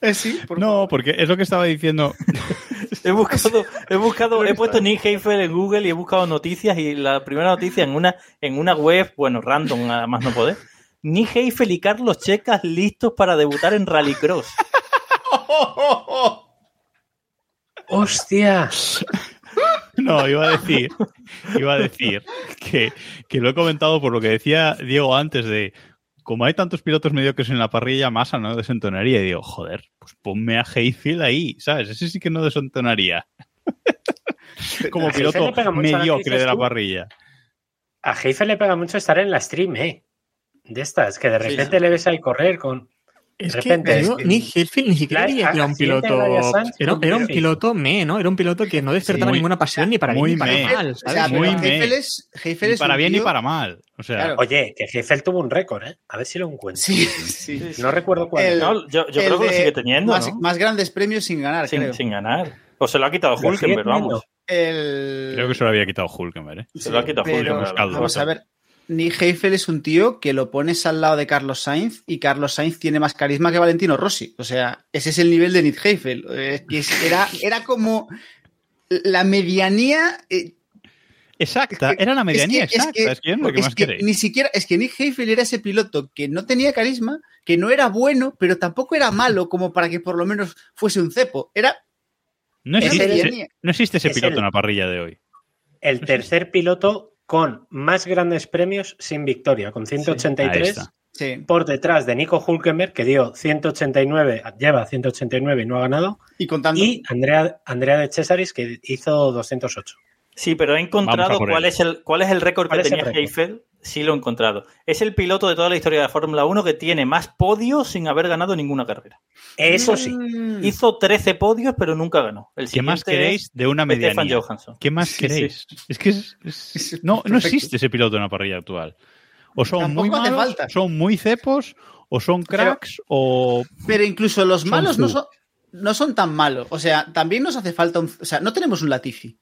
Eh, sí, por No, porque es lo que estaba diciendo. [laughs] He buscado, he buscado, he puesto Nick Heidfeld en Google y he buscado noticias y la primera noticia en una, en una web, bueno, random, nada más no poder. Nick Heidfeld y Carlos Checas listos para debutar en Rallycross. [laughs] ¡Hostia! No, iba a decir, iba a decir que, que lo he comentado por lo que decía Diego antes de como hay tantos pilotos mediocres en la parrilla, Massa no desentonaría. Y digo, joder, pues ponme a Heidfeld ahí, ¿sabes? Ese sí que no desentonaría. Como piloto mediocre de la parrilla. A Heifel le pega mucho estar en la stream, ¿eh? De estas, que de repente le ves ahí correr con. Es De que repente, es que- Nick Heidfeld ni siquiera La- diría que era un piloto. Era, era un bien. piloto me, ¿no? Era un piloto que no despertaba muy- ninguna pasión ni para bien muy ni para mal. O ¿sabes? sea, Muy. Heifel es, Heifel Ni es para bien ni para mal. O sea, Claro. Oye, que Heifel tuvo un récord, ¿eh? A ver si lo encuentro. Sí, sí. No recuerdo cuál. El- No, yo yo creo que lo sigue teniendo, más, ¿no? más grandes premios sin ganar, sin, creo. sin ganar. O se lo ha quitado Hulkenberg, vamos. El... creo que se lo había quitado Hulkenberg, ¿eh? Se lo ha quitado Hulkenberg. Vamos a ver. Nick Heifel es un tío que lo pones al lado de Carlos Sainz y Carlos Sainz tiene más carisma que Valentino Rossi. O sea, ese es el nivel de Nick Heifel. Eh, que es- era, era como la medianía. eh, exacta, era la medianía es que- es exacta. que- Es que, es lo que es más que queréis. ni siquiera, es que Nick Heifel era ese piloto que no tenía carisma, que no era bueno, pero tampoco era malo como para que por lo menos fuese un cepo. Era No existe, medianía. no existe ese es piloto el- en la parrilla de hoy. El tercer piloto con más grandes premios sin victoria, con Ahí 183, está. Sí. por detrás de Nico Hulkenberg, que dio 189, lleva 189 y no ha ganado, Y contando. y Andrea, Andrea de Cesaris, que hizo 208. Sí, pero he encontrado cuál es el cuál es el récord ¿Cuál que tenía? Heifel. Sí lo he encontrado. Es el piloto de toda la historia de la Fórmula 1 que tiene más podios sin haber ganado ninguna carrera. Eso sí. Mm. Hizo 13 podios, pero nunca ganó. El ¿Qué más queréis de una Stefan medianía? Johansson. ¿Qué más Sí, queréis? Es que es- es- no, no existe ese piloto en la parrilla actual. O son Tampoco muy malos, falta. son muy cepos, o son cracks, o Pero incluso los Son malos no son, no son tan malos. O sea, también nos hace falta un. O sea, no tenemos un Latifi.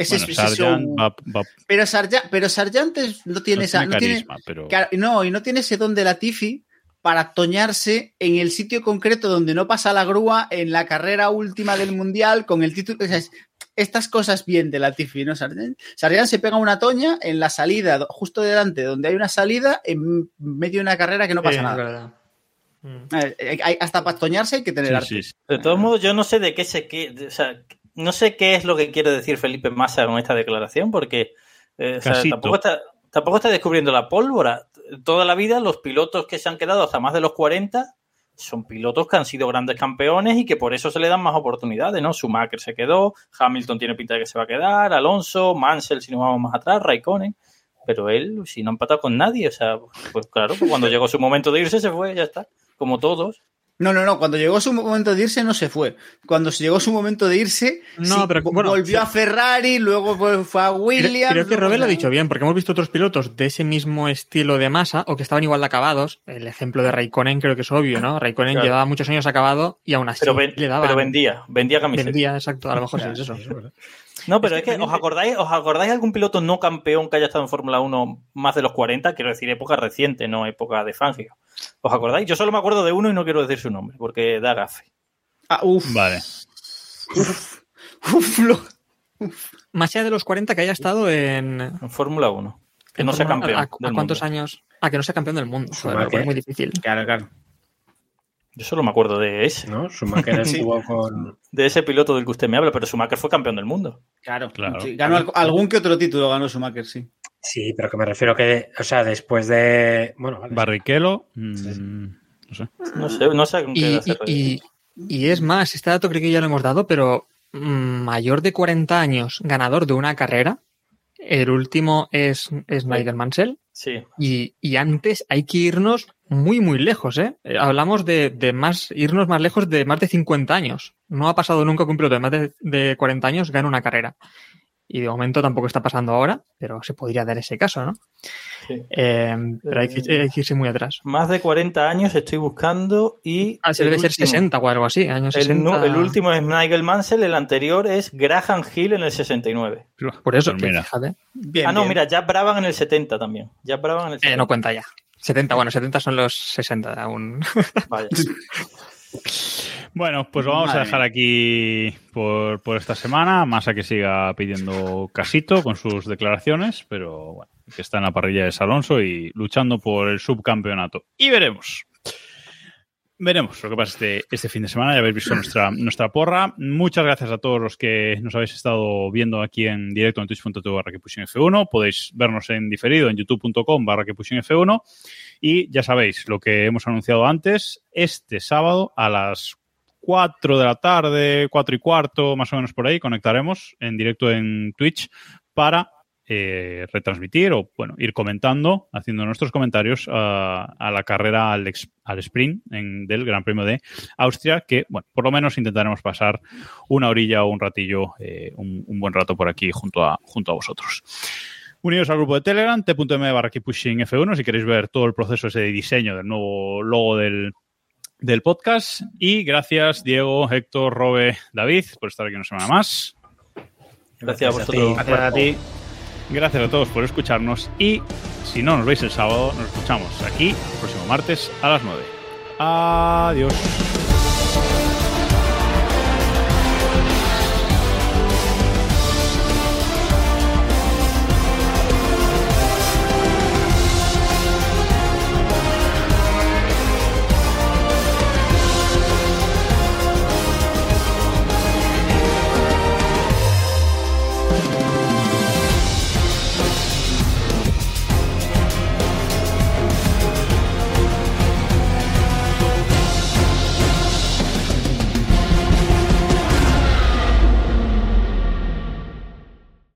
Ese bueno, es- va, va- Pero Sargent, pero Sargent es- no tiene no esa. tiene no tiene- carisma, pero Claro, no, y no tiene ese don de Latifi para toñarse en el sitio concreto donde no pasa la grúa en la carrera última del mundial con el título. o sea, es- estas cosas bien de Latifi, ¿no? Sargent, Sargent se pega una toña en la salida, justo delante donde hay una salida, en medio de una carrera que no pasa Sí, nada. verdad. Mm. Eh, eh, hasta para toñarse hay que tener sí, arte. sí, sí. De todos modos, yo no sé de qué se que, de- o sea, no sé qué es lo que quiere decir Felipe Massa con esta declaración, porque eh, o sea, Casito. tampoco, está, tampoco está descubriendo la pólvora. Toda la vida los pilotos que se han quedado hasta más de los 40 son pilotos que han sido grandes campeones y que por eso se le dan más oportunidades, ¿no? Schumacher se quedó, Hamilton tiene pinta de que se va a quedar, Alonso, Mansell, si nos vamos más atrás, Raikkonen. Pero él, si no ha empatado con nadie, o sea, pues claro, pues cuando llegó su momento de irse, se fue, ya está. Como todos. No, no, no. Cuando llegó su momento de irse, no se fue. Cuando llegó su momento de irse, No, sí, pero, vo- bueno, volvió sí. a Ferrari, luego fue a Williams. creo que Robert lo ha dicho bien, porque hemos visto otros pilotos de ese mismo estilo de masa o que estaban igual de acabados. El ejemplo de Raikkonen creo que es obvio, ¿no? Raikkonen Claro. llevaba muchos años acabado y aún así Pero, ven- le daba. pero vendía, vendía camisetas. vendía, exacto. A lo mejor sí es eso. [laughs] No, pero es que, ¿os acordáis, ¿os acordáis de algún piloto no campeón que haya estado en Fórmula 1 más de los 40? Quiero decir, época reciente, no época de Fangio. ¿Os acordáis? Yo solo me acuerdo de uno y no quiero decir su nombre, porque da gafe. Ah, uf, Vale. uf, lo- Más allá de los 40 que haya estado en. En Fórmula 1. Que en no sea campeón. ¿A, a del cuántos mundo. años? Ah, que no sea campeón del mundo. Joder, Schumacher. es muy difícil. Claro, claro. Yo solo me acuerdo de ese. ¿no? Schumacher [laughs] Sí. estuvo con. De ese piloto del que usted me habla, pero Schumacher fue campeón del mundo. Claro, Claro. Sí, ganó al- algún que otro título, ganó Schumacher, sí. Sí, pero que me refiero que, o sea, después de. Bueno, vale. Barrichello, mm, Sí. no sé. No sé, no sé con qué Y, hacer. y- y es más, este dato creo que ya lo hemos dado, pero mm, mayor de 40 años, ganador de una carrera. El último es, es Nigel Mansell. Sí. Y, y antes hay que irnos muy, muy lejos, ¿eh? Eh, Hablamos de, de más, irnos más lejos de más de 50 años. No ha pasado nunca que un piloto de más de, de 40 años gane una carrera. Y de momento tampoco está pasando ahora, pero se podría dar ese caso, ¿no? sí. Eh, pero hay que, hay que irse muy atrás. Más de 40 años estoy buscando y. Ah, se debe ser último- 60 o algo así, años El, 60. nu- el último es Nigel Mansell, el anterior es Graham Hill en el 69. Por eso, Pues mira. fíjate. Bien, ah, no, bien. mira, Jack Brabham en el 70 también. Jack Brabham en el 70. Eh, no cuenta ya. 70, bueno, 70 son los 60 aún. Vaya. [laughs] Bueno, pues lo vamos Madre a dejar aquí por, por esta semana. Masa que siga pidiendo casito con sus declaraciones, pero bueno, que está en la parrilla de Alonso y luchando por el subcampeonato. Y veremos. Veremos lo que pasa este, este fin de semana. Ya habéis visto nuestra, nuestra porra. Muchas gracias a todos los que nos habéis estado viendo aquí en directo en twitch.tv barra que pusieron F1. Podéis vernos en diferido en youtube.com barra que pusieron F1. Y ya sabéis lo que hemos anunciado antes. Este sábado a las 4 de la tarde, 4 y cuarto, más o menos por ahí, conectaremos en directo en Twitch para eh, retransmitir o, bueno, ir comentando, haciendo nuestros comentarios a, la carrera al, ex- sprint en- del Gran Premio de Austria, que, bueno, por lo menos intentaremos pasar una orilla o un ratillo, eh, un, buen rato por aquí junto a, junto a vosotros. Unidos al grupo de Telegram, t.m barra Keep Pushing F1, si queréis ver todo el proceso ese de diseño del nuevo logo del, del podcast. Y gracias, Diego, Héctor, Robe, David, por estar aquí una semana más. Gracias a Gracias a vosotros. ti. Gracias a ti. Gracias a todos por escucharnos. Y si no nos veis el sábado, nos escuchamos aquí el próximo martes a las 9. Adiós.